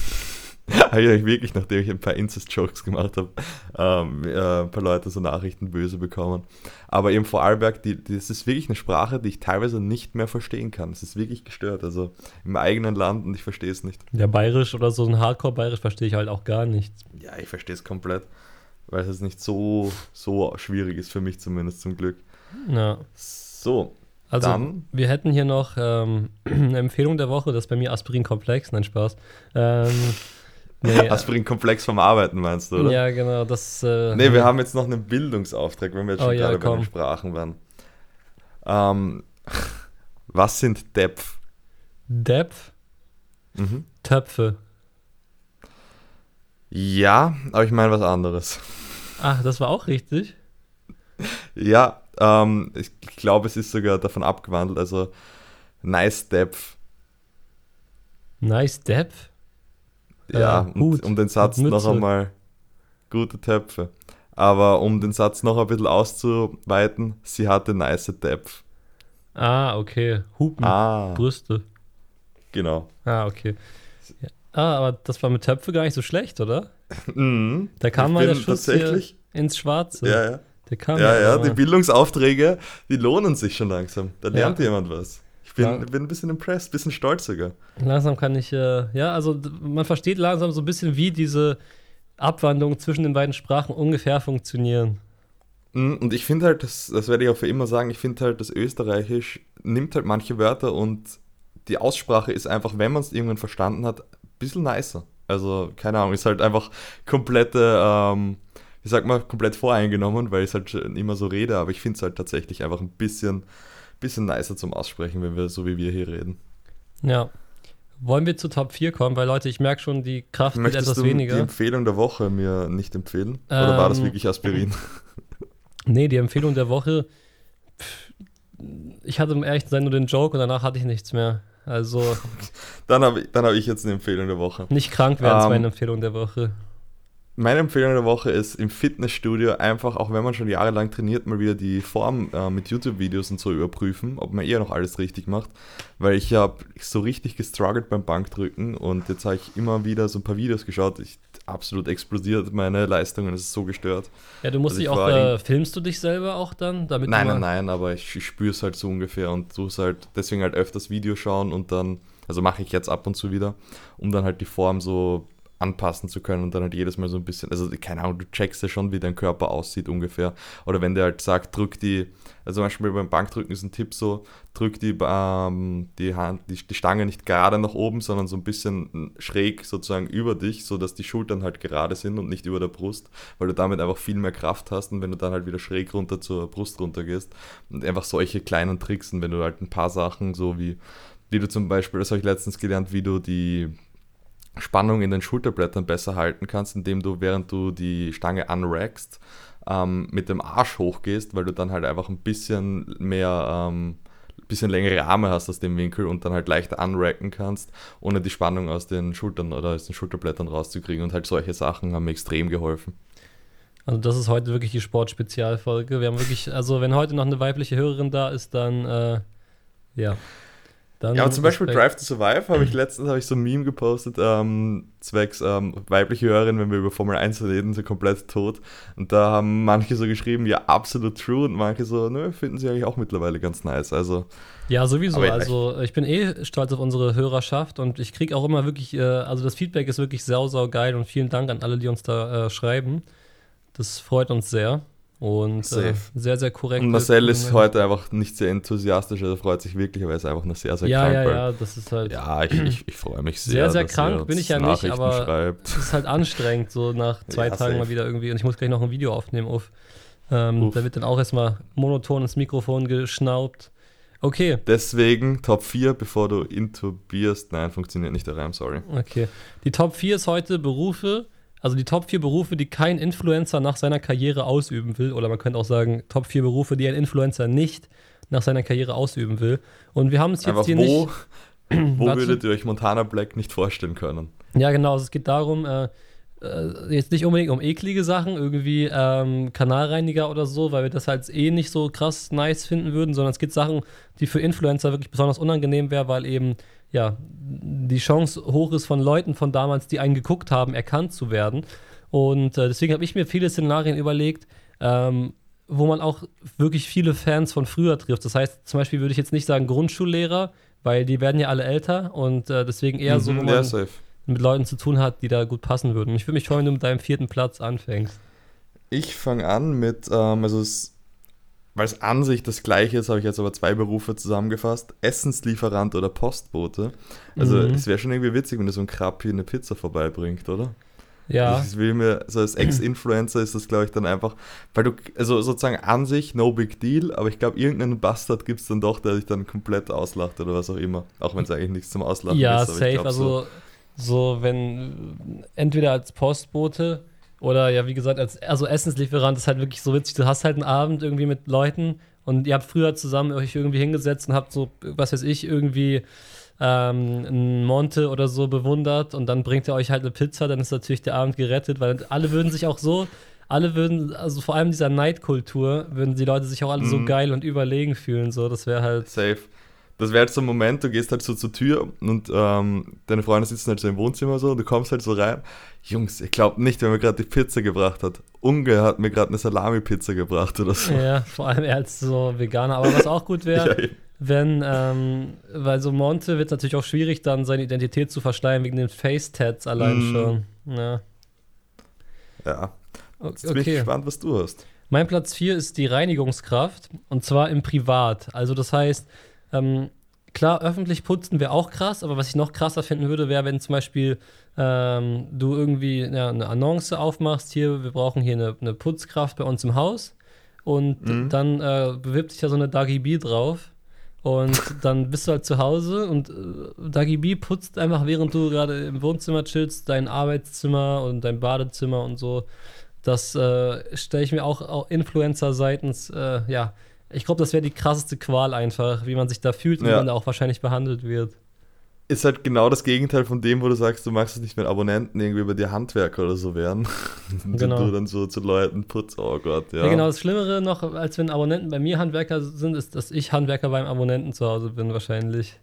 habe ich wirklich, nachdem ich ein paar Incest-Jokes gemacht habe, ähm, äh, ein paar Leute so Nachrichten böse bekommen. Aber eben Vorarlberg, die, die, das ist wirklich eine Sprache, die ich teilweise nicht mehr verstehen kann. Es ist wirklich gestört. Also im eigenen Land und ich verstehe es nicht. Ja, bayerisch oder so ein Hardcore-bayerisch verstehe ich halt auch gar nicht. Ja, ich verstehe es komplett. Weil es nicht so, so schwierig ist für mich zumindest zum Glück. Ja. So, also, Dann. wir hätten hier noch ähm, eine Empfehlung der Woche, das ist bei mir Aspirin-Komplex, nein, Spaß. Ähm, Nee, Aspirin-Komplex vom Arbeiten meinst du, oder? Ja, genau. Das, äh, nee, wir haben jetzt noch einen Bildungsauftrag, wenn wir jetzt oh schon oh, gerade ja, bei den Sprachen waren. Ähm, was sind Depf? Depf? Mhm. Töpfe. Ja, aber ich meine was anderes. Ach, das war auch richtig? Ja, ähm, ich glaube, es ist sogar davon abgewandelt. Also, nice Depth. Nice Depth? Ja, äh, Hut, um den Satz noch einmal gute Töpfe. Aber um den Satz noch ein bisschen auszuweiten, sie hatte nice Depth. Ah, okay. Hupen, ah. Brüste. Genau. Ah, okay. Ja. Ah, aber das war mit Töpfe gar nicht so schlecht, oder? Mhm. Da kam mal der Schuss tatsächlich ins Schwarze. Ja, ja. Ja, ja, die Bildungsaufträge, die lohnen sich schon langsam. Da lernt ja. jemand was. Ich bin, ja. bin ein bisschen impressed, ein bisschen stolz sogar. Langsam kann ich, äh, ja, also man versteht langsam so ein bisschen, wie diese Abwandlungen zwischen den beiden Sprachen ungefähr funktionieren. Mhm, und ich finde halt, das, das werde ich auch für immer sagen, ich finde halt, das Österreichisch nimmt halt manche Wörter und die Aussprache ist einfach, wenn man es irgendwann verstanden hat, ein bisschen nicer. Also, keine Ahnung, ist halt einfach komplette, ähm, ich sag mal, komplett voreingenommen, weil ich halt immer so rede, aber ich finde es halt tatsächlich einfach ein bisschen, bisschen nicer zum Aussprechen, wenn wir so wie wir hier reden. Ja. Wollen wir zu Top 4 kommen? Weil Leute, ich merke schon, die Kraft Möchtest wird etwas du weniger. die Empfehlung der Woche mir nicht empfehlen? Oder ähm, war das ähm, wirklich Aspirin? Nee, die Empfehlung der Woche. ich hatte um ehrlich zu sein nur den Joke und danach hatte ich nichts mehr. Also. dann habe ich, hab ich jetzt eine Empfehlung der Woche. Nicht krank werden um, ist meine Empfehlung der Woche meine Empfehlung der Woche ist im Fitnessstudio einfach, auch wenn man schon jahrelang trainiert, mal wieder die Form äh, mit YouTube-Videos und so überprüfen, ob man eher noch alles richtig macht. Weil ich habe so richtig gestruggelt beim Bankdrücken und jetzt habe ich immer wieder so ein paar Videos geschaut. Ich absolut explodiert meine Leistungen, es ist so gestört. Ja, du musst also dich auch, äh, filmst du dich selber auch dann? Damit nein, nein, nein, aber ich, ich spüre es halt so ungefähr und tue es halt deswegen halt öfters Videos schauen und dann, also mache ich jetzt ab und zu wieder, um dann halt die Form so anpassen zu können und dann halt jedes Mal so ein bisschen, also keine Ahnung, du checkst ja schon, wie dein Körper aussieht ungefähr. Oder wenn der halt sagt, drück die, also zum Beispiel beim Bankdrücken ist ein Tipp so, drück die, ähm, die, Hand, die, die Stange nicht gerade nach oben, sondern so ein bisschen schräg sozusagen über dich, sodass die Schultern halt gerade sind und nicht über der Brust, weil du damit einfach viel mehr Kraft hast und wenn du dann halt wieder schräg runter zur Brust runter gehst und einfach solche kleinen Tricks und wenn du halt ein paar Sachen so wie, wie du zum Beispiel, das habe ich letztens gelernt, wie du die Spannung in den Schulterblättern besser halten kannst, indem du, während du die Stange unrackst, ähm, mit dem Arsch hochgehst, weil du dann halt einfach ein bisschen mehr, ähm, bisschen längere Arme hast aus dem Winkel und dann halt leichter unracken kannst, ohne die Spannung aus den Schultern oder aus den Schulterblättern rauszukriegen. Und halt solche Sachen haben mir extrem geholfen. Also das ist heute wirklich die Sportspezialfolge. Wir haben wirklich, also wenn heute noch eine weibliche Hörerin da ist, dann äh, ja, dann ja, aber zum Beispiel Drive to Survive habe ich letztens habe ich so ein Meme gepostet, ähm, zwecks ähm, weibliche Hörerin, wenn wir über Formel 1 reden, sind komplett tot. Und da haben manche so geschrieben, ja, absolut true. Und manche so, nö, finden sie eigentlich auch mittlerweile ganz nice. Also. Ja, sowieso. Also ich bin eh stolz auf unsere Hörerschaft und ich kriege auch immer wirklich, äh, also das Feedback ist wirklich sau, sau geil und vielen Dank an alle, die uns da äh, schreiben. Das freut uns sehr. Und äh, sehr, sehr korrekt. Und Marcel ist heute einfach nicht sehr enthusiastisch, also freut sich wirklich, aber er ist einfach nur sehr, sehr ja, krank. Ja, ja, ja, das ist halt. Ja, ich, ich, ich freue mich sehr. Sehr, sehr krank bin ich ja nicht, aber es ist halt anstrengend, so nach zwei ja, Tagen safe. mal wieder irgendwie. Und ich muss gleich noch ein Video aufnehmen. Auf, ähm, da wird dann auch erstmal monoton ins Mikrofon geschnaubt. Okay. Deswegen Top 4, bevor du intubierst. Nein, funktioniert nicht der Reim, sorry. Okay. Die Top 4 ist heute Berufe, also die Top 4 Berufe, die kein Influencer nach seiner Karriere ausüben will. Oder man könnte auch sagen, Top 4 Berufe, die ein Influencer nicht nach seiner Karriere ausüben will. Und wir haben es jetzt Einfach hier wo, nicht. Wo würdet ihr euch Montana Black nicht vorstellen können? Ja, genau. Also es geht darum, äh, äh, jetzt nicht unbedingt um eklige Sachen, irgendwie ähm, Kanalreiniger oder so, weil wir das halt eh nicht so krass nice finden würden, sondern es gibt Sachen, die für Influencer wirklich besonders unangenehm wäre, weil eben ja, die Chance hoch ist von Leuten von damals, die einen geguckt haben, erkannt zu werden. Und äh, deswegen habe ich mir viele Szenarien überlegt, ähm, wo man auch wirklich viele Fans von früher trifft. Das heißt, zum Beispiel würde ich jetzt nicht sagen Grundschullehrer, weil die werden ja alle älter und äh, deswegen eher mhm, so, wo man ja, mit Leuten zu tun hat, die da gut passen würden. Ich würde mich freuen, wenn du mit deinem vierten Platz anfängst. Ich fange an mit, ähm, also es weil es an sich das gleiche ist, habe ich jetzt aber zwei Berufe zusammengefasst: Essenslieferant oder Postbote. Also, mhm. es wäre schon irgendwie witzig, wenn du so ein Krab hier eine Pizza vorbeibringt, oder? Ja. Ich will mir, so als Ex-Influencer ist das, glaube ich, dann einfach, weil du, also sozusagen an sich, no big deal, aber ich glaube, irgendeinen Bastard gibt es dann doch, der dich dann komplett auslacht oder was auch immer. Auch wenn es eigentlich nichts zum Auslachen ja, ist. Ja, safe. Also, so, wenn entweder als Postbote oder ja, wie gesagt, als also Essenslieferant ist halt wirklich so witzig. Du hast halt einen Abend irgendwie mit Leuten und ihr habt früher zusammen euch irgendwie hingesetzt und habt so, was weiß ich, irgendwie ähm, einen Monte oder so bewundert und dann bringt er euch halt eine Pizza, dann ist natürlich der Abend gerettet, weil alle würden sich auch so, alle würden, also vor allem dieser Neidkultur, würden die Leute sich auch alle mhm. so geil und überlegen fühlen. So, das wäre halt. Safe. Das wäre jetzt so ein Moment, du gehst halt so zur Tür und ähm, deine Freunde sitzen halt so im Wohnzimmer so und du kommst halt so rein. Jungs, ich glaube nicht, wer mir gerade die Pizza gebracht hat. Unge hat mir gerade eine Salami-Pizza gebracht oder so. Ja, vor allem er als so Veganer. Aber was auch gut wäre, ja, wenn, ähm, weil so Monte wird natürlich auch schwierig, dann seine Identität zu verschleiern wegen den Face-Tats allein mm. schon. Ja. Ja. Jetzt okay. bin ich gespannt, was du hast. Mein Platz 4 ist die Reinigungskraft und zwar im Privat. Also das heißt, ähm, klar, öffentlich putzen wäre auch krass, aber was ich noch krasser finden würde, wäre, wenn zum Beispiel ähm, du irgendwie ja, eine Annonce aufmachst, hier, wir brauchen hier eine, eine Putzkraft bei uns im Haus und mhm. dann äh, bewirbt sich ja so eine Dagi B drauf und dann bist du halt zu Hause und äh, Dagi B putzt einfach, während du gerade im Wohnzimmer chillst, dein Arbeitszimmer und dein Badezimmer und so. Das äh, stelle ich mir auch, auch Influencer seitens, äh, ja, ich glaube, das wäre die krasseste Qual einfach, wie man sich da fühlt und ja. wie man da auch wahrscheinlich behandelt wird ist halt genau das Gegenteil von dem, wo du sagst, du magst es nicht, wenn Abonnenten irgendwie bei dir Handwerker oder so wären. genau. Und du dann so zu Leuten putzt, oh Gott, ja. ja. Genau, das Schlimmere noch, als wenn Abonnenten bei mir Handwerker sind, ist, dass ich Handwerker beim Abonnenten zu Hause bin, wahrscheinlich.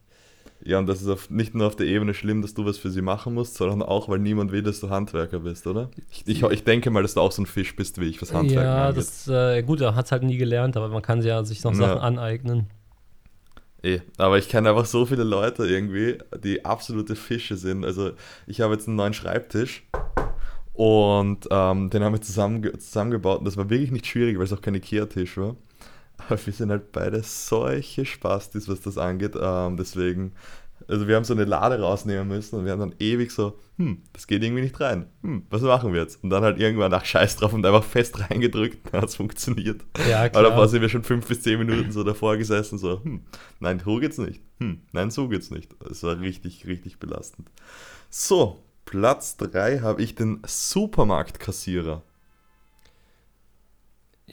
Ja, und das ist auf, nicht nur auf der Ebene schlimm, dass du was für sie machen musst, sondern auch, weil niemand will, dass du Handwerker bist, oder? Ich, ich, ich denke mal, dass du auch so ein Fisch bist wie ich, was Handwerker Ja, angeht. das, äh, gut, er hat es halt nie gelernt, aber man kann ja sich noch ja. Sachen aneignen. Eh, aber ich kenne einfach so viele Leute irgendwie, die absolute Fische sind. Also ich habe jetzt einen neuen Schreibtisch und ähm, den haben wir zusammen, zusammengebaut und das war wirklich nicht schwierig, weil es auch kein Ikea-Tisch war. Aber wir sind halt beide solche Spastis, was das angeht. Ähm, deswegen also wir haben so eine Lade rausnehmen müssen und wir haben dann ewig so, hm, das geht irgendwie nicht rein. Hm, was machen wir jetzt? Und dann halt irgendwann nach Scheiß drauf und einfach fest reingedrückt, dann hat es funktioniert. Ja, klar. Aber davor sind wir schon fünf bis zehn Minuten so davor gesessen, so, hm, nein, so geht's nicht. Hm, nein, so geht's nicht. Es war richtig, richtig belastend. So, Platz 3 habe ich den Supermarktkassierer.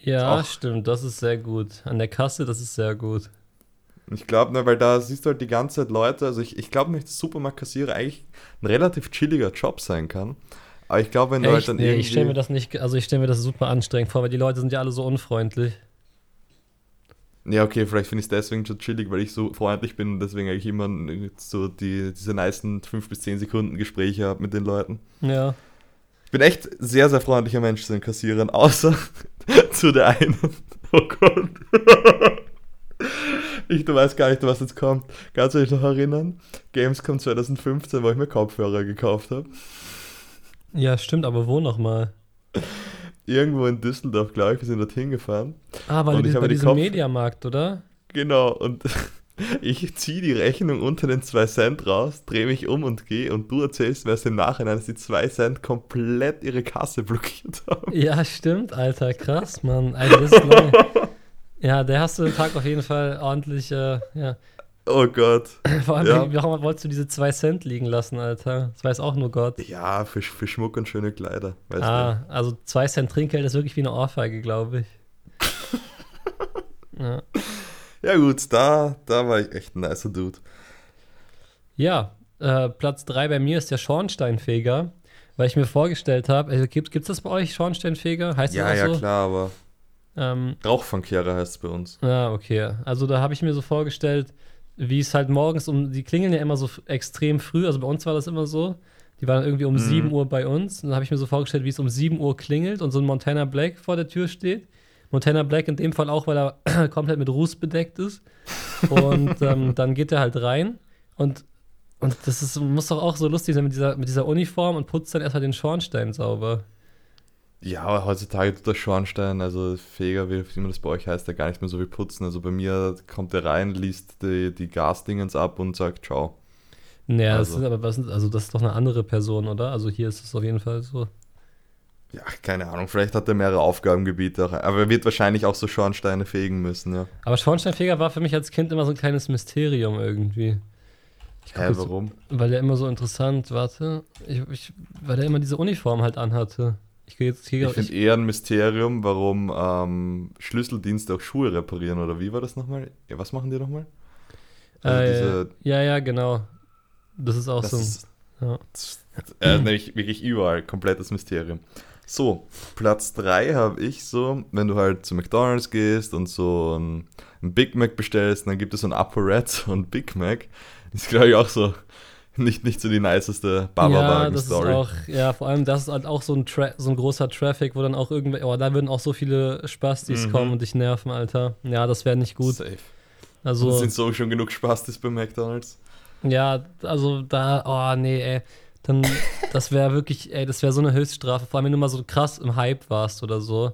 Ja, Ach. stimmt, das ist sehr gut. An der Kasse, das ist sehr gut. Ich glaube, ne, weil da siehst du halt die ganze Zeit Leute, also ich, ich glaube nicht, dass Supermarktkassierer eigentlich ein relativ chilliger Job sein kann. Aber ich glaube, wenn du halt dann nee, irgendwie. Ich stelle mir das nicht, also ich stelle mir das super anstrengend vor, weil die Leute sind ja alle so unfreundlich. Ja, okay, vielleicht finde ich es deswegen schon chillig, weil ich so freundlich bin und deswegen eigentlich immer so die, diese nicesten 5 bis 10 Sekunden Gespräche habe mit den Leuten. Ja. Ich bin echt sehr, sehr freundlicher Mensch zu den Kassierern, außer zu der einen. Oh Gott. Ich, du weißt gar nicht, was jetzt kommt. Kannst du dich noch erinnern? Gamescom 2015, wo ich mir Kopfhörer gekauft habe. Ja, stimmt, aber wo nochmal? Irgendwo in Düsseldorf, glaube ich. Wir sind dorthin gefahren. Ah, weil du bei diesem Kopf Mediamarkt, oder? Genau, und ich ziehe die Rechnung unter den 2 Cent raus, drehe mich um und gehe und du erzählst mir erst im Nachhinein, dass die 2 Cent komplett ihre Kasse blockiert haben. Ja, stimmt, Alter, krass, Mann. Also das ist lange. Ja, der hast du den Tag auf jeden Fall ordentlich, äh, ja. Oh Gott. Vor allem, ja. warum wolltest du diese zwei Cent liegen lassen, Alter? Das weiß auch nur Gott. Ja, für, für Schmuck und schöne Kleider. ah, du. also zwei Cent Trinkgeld ist wirklich wie eine Ohrfeige, glaube ich. ja. Ja, gut, da, da war ich echt ein nicer Dude. Ja, äh, Platz 3 bei mir ist der Schornsteinfeger, weil ich mir vorgestellt habe, also gibt es das bei euch, Schornsteinfeger? Heißt ja, das ja, so? klar, aber ähm, Rauchfangkehre heißt es bei uns. Ja, okay. Also da habe ich mir so vorgestellt, wie es halt morgens um, die klingeln ja immer so extrem früh, also bei uns war das immer so. Die waren irgendwie um mhm. 7 Uhr bei uns. Und dann habe ich mir so vorgestellt, wie es um 7 Uhr klingelt und so ein Montana Black vor der Tür steht. Montana Black in dem Fall auch, weil er komplett mit Ruß bedeckt ist. Und ähm, dann geht er halt rein und, und das ist, muss doch auch so lustig sein mit dieser, mit dieser Uniform und putzt dann erstmal den Schornstein sauber. Ja, heutzutage tut der Schornstein, also Feger, wie immer das bei euch heißt, der gar nicht mehr so wie putzen. Also bei mir kommt er rein, liest die, die Gasdingens ab und sagt Ciao. Naja, also. das ist aber was, also das ist doch eine andere Person, oder? Also hier ist es auf jeden Fall so. Ja, keine Ahnung, vielleicht hat er mehrere Aufgabengebiete, aber er wird wahrscheinlich auch so Schornsteine fegen müssen, ja. Aber Schornsteinfeger war für mich als Kind immer so ein kleines Mysterium irgendwie. Hä, warum? Weil er immer so interessant, warte, ich, ich, weil er immer diese Uniform halt anhatte. Ich, ich finde eher ein Mysterium, warum ähm, Schlüsseldienste auch Schuhe reparieren oder wie war das nochmal? Ja, was machen die nochmal? Also äh, ja, ja, genau. Das ist auch das so. Ist, ja. äh, nämlich wirklich überall, komplettes Mysterium. So, Platz 3 habe ich so, wenn du halt zu McDonalds gehst und so ein, ein Big Mac bestellst, dann gibt es so ein Upper Red und Big Mac. Das ist, glaube ich, auch so nicht, nicht so die niceste Baba-Wagen-Story. Ja, ja, vor allem das ist halt auch so ein, Tra so ein großer Traffic, wo dann auch irgendwie, oh, da würden auch so viele Spastis mhm. kommen und dich nerven, Alter. Ja, das wäre nicht gut. Safe. Also, das sind so schon genug Spastis bei McDonalds. Ja, also da, oh nee, ey. Dann, das wäre wirklich, ey, das wäre so eine Höchststrafe, vor allem wenn du mal so krass im Hype warst oder so.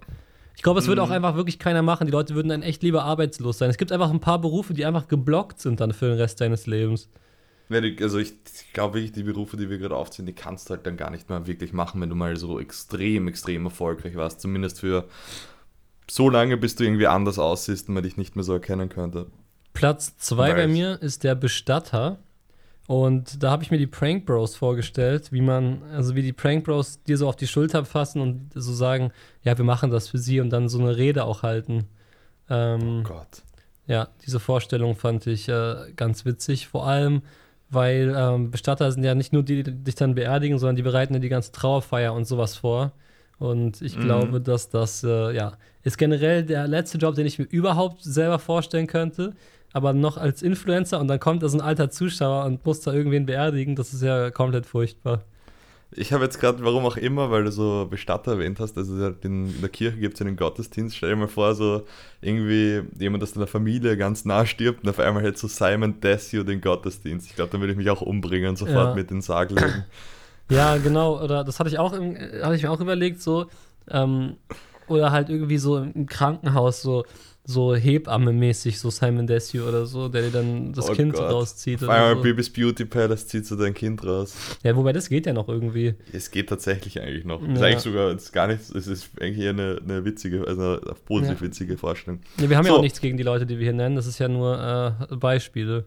Ich glaube, es würde auch mhm. einfach wirklich keiner machen. Die Leute würden dann echt lieber arbeitslos sein. Es gibt einfach ein paar Berufe, die einfach geblockt sind dann für den Rest deines Lebens. Also ich glaube wirklich, die Berufe, die wir gerade aufziehen, die kannst du halt dann gar nicht mehr wirklich machen, wenn du mal so extrem, extrem erfolgreich warst. Zumindest für so lange, bis du irgendwie anders aussiehst und man dich nicht mehr so erkennen könnte. Platz 2 bei mir ist der Bestatter. Und da habe ich mir die Prank Bros vorgestellt, wie man, also wie die Prank Bros dir so auf die Schulter fassen und so sagen, ja, wir machen das für sie und dann so eine Rede auch halten. Ähm, oh Gott. Ja, diese Vorstellung fand ich äh, ganz witzig. Vor allem, weil ähm, Bestatter sind ja nicht nur die, die dich dann beerdigen, sondern die bereiten ja die ganze Trauerfeier und sowas vor. Und ich mhm. glaube, dass das, äh, ja, ist generell der letzte Job, den ich mir überhaupt selber vorstellen könnte. Aber noch als Influencer und dann kommt da so ein alter Zuschauer und muss da irgendwen beerdigen, das ist ja komplett furchtbar. Ich habe jetzt gerade, warum auch immer, weil du so Bestatter erwähnt hast, also in der Kirche gibt es einen Gottesdienst, stell dir mal vor, so irgendwie jemand aus deiner Familie ganz nah stirbt und auf einmal hält so Simon Desio den Gottesdienst. Ich glaube, dann würde ich mich auch umbringen und sofort ja. mit den Sarg legen. Ja, genau, oder das hatte ich auch, hatte ich mir auch überlegt, so, ähm, oder halt irgendwie so im Krankenhaus, so, so Hebamme-mäßig, so Simon Desue oder so, der dir dann das oh Kind Gott. rauszieht. Auf einmal so. Bibis Beauty Palace zieht so dein Kind raus. Ja, wobei das geht ja noch irgendwie. Es geht tatsächlich eigentlich noch. Ja. Ist eigentlich sogar ist gar nichts, es ist eigentlich eher eine, eine witzige, also eine positiv ja. witzige Vorstellung. Ja, wir haben so. ja auch nichts gegen die Leute, die wir hier nennen, das ist ja nur äh, Beispiele.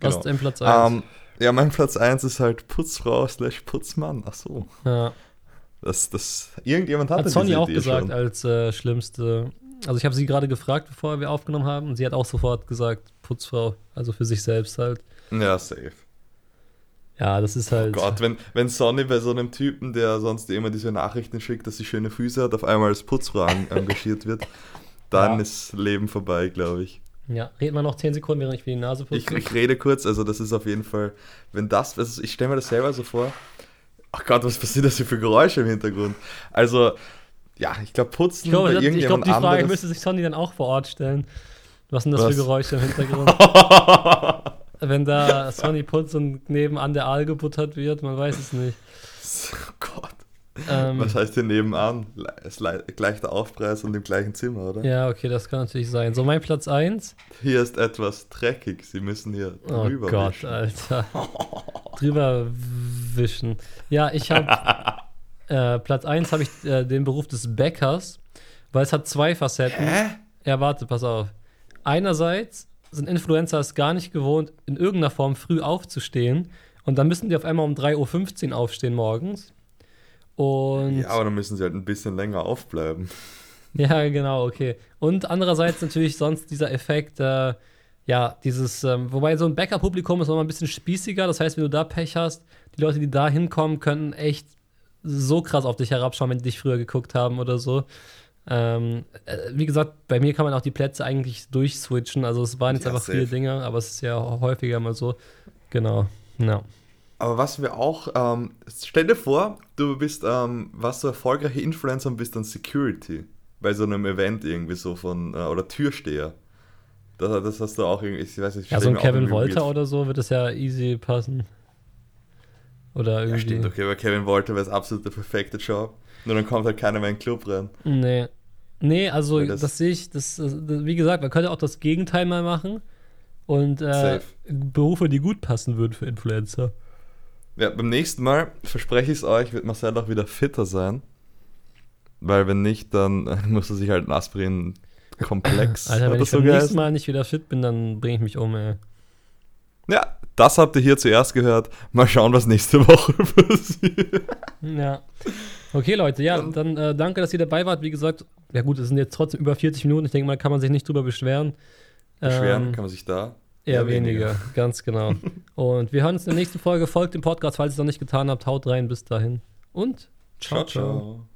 Was genau. ist dein Platz 1? Um, ähm, ja, mein Platz 1 ist halt Putzfrau slash Putzmann. Ach so. Ja. Das, das, irgendjemand hat, hat Sonny auch gesagt schon. als äh, schlimmste also ich habe sie gerade gefragt, bevor wir aufgenommen haben, und sie hat auch sofort gesagt, Putzfrau, also für sich selbst halt. Ja, safe. Ja, das ist halt. Oh Gott, wenn, wenn Sonny bei so einem Typen, der sonst immer diese Nachrichten schickt, dass sie schöne Füße hat, auf einmal als Putzfrau engagiert wird, dann ja. ist Leben vorbei, glaube ich. Ja, red mal noch 10 Sekunden, während ich mir die Nase putze. Ich, ich, rede kurz, also das ist auf jeden Fall, wenn das, also ich stelle mir das selber so vor, ach Gott, was passiert das hier für Geräusche im Hintergrund? Also, ja, ich glaube, putzen ich glaube, ich glaube, die Frage müsste sich Sonny dann auch vor Ort stellen. Was sind das Was? für Geräusche im Hintergrund? Wenn da Sonny putzt und nebenan der Aal gebuttert wird, man weiß es nicht. Oh Gott. Ähm, Was heißt hier nebenan? Es gleich der Aufpreis und im gleichen Zimmer, oder? Ja, okay, das kann natürlich sein. So, mein Platz 1. Hier ist etwas dreckig. Sie müssen hier oh drüber Oh Gott, wischen. Alter. drüber wischen. Ja, ich habe Äh, Platz 1 habe ich äh, den Beruf des Bäckers, weil es hat zwei Facetten. Hä? Ja, warte, pass auf. Einerseits sind Influencer es gar nicht gewohnt, in irgendeiner Form früh aufzustehen. Und dann müssen die auf einmal um 3.15 Uhr aufstehen morgens. Und ja, aber dann müssen sie halt ein bisschen länger aufbleiben. Ja, genau, okay. Und andererseits natürlich sonst dieser Effekt, äh, ja, dieses, ähm, wobei so ein Bäckerpublikum ist nochmal ein bisschen spießiger. Das heißt, wenn du da Pech hast, die Leute, die da hinkommen, können echt so krass auf dich herabschauen, wenn die dich früher geguckt haben oder so. Ähm, äh, wie gesagt, bei mir kann man auch die Plätze eigentlich durchswitchen. Also es waren jetzt ja, einfach safe. viele Dinge, aber es ist ja häufiger mal so. Genau. Ja. Aber was wir auch, ähm, stell dir vor, du bist, ähm, was so erfolgreiche Influencer und bist dann Security bei so einem Event irgendwie so von, äh, oder Türsteher. Das, das hast du auch irgendwie, ich weiß nicht. Ja, so ein Kevin Wolter oder so wird es ja easy passen. Oder irgendwie. Ja, stimmt, okay, bei Kevin Walter wäre es absolut der perfekte Job. Nur dann kommt halt keiner mehr in den Club rein. Nee. Nee, also das, das sehe ich, das, das, wie gesagt, man könnte auch das Gegenteil mal machen. Und äh, Berufe, die gut passen würden für Influencer. Ja, beim nächsten Mal, verspreche ich es euch, wird Marcel auch wieder fitter sein. Weil wenn nicht, dann muss er sich halt ein Aspirin-Komplex. Alter, wenn ich beim nächsten Mal nicht wieder fit bin, dann bringe ich mich um, ey. Ja, das habt ihr hier zuerst gehört. Mal schauen, was nächste Woche passiert. Ja. Okay, Leute, ja, dann äh, danke, dass ihr dabei wart. Wie gesagt, ja gut, es sind jetzt trotzdem über 40 Minuten. Ich denke mal, kann man sich nicht drüber beschweren. Beschweren ähm, kann man sich da. Eher weniger. weniger, ganz genau. Und wir hören uns in der nächsten Folge. Folgt dem Podcast, falls ihr es noch nicht getan habt. Haut rein, bis dahin. Und ciao, ciao. ciao.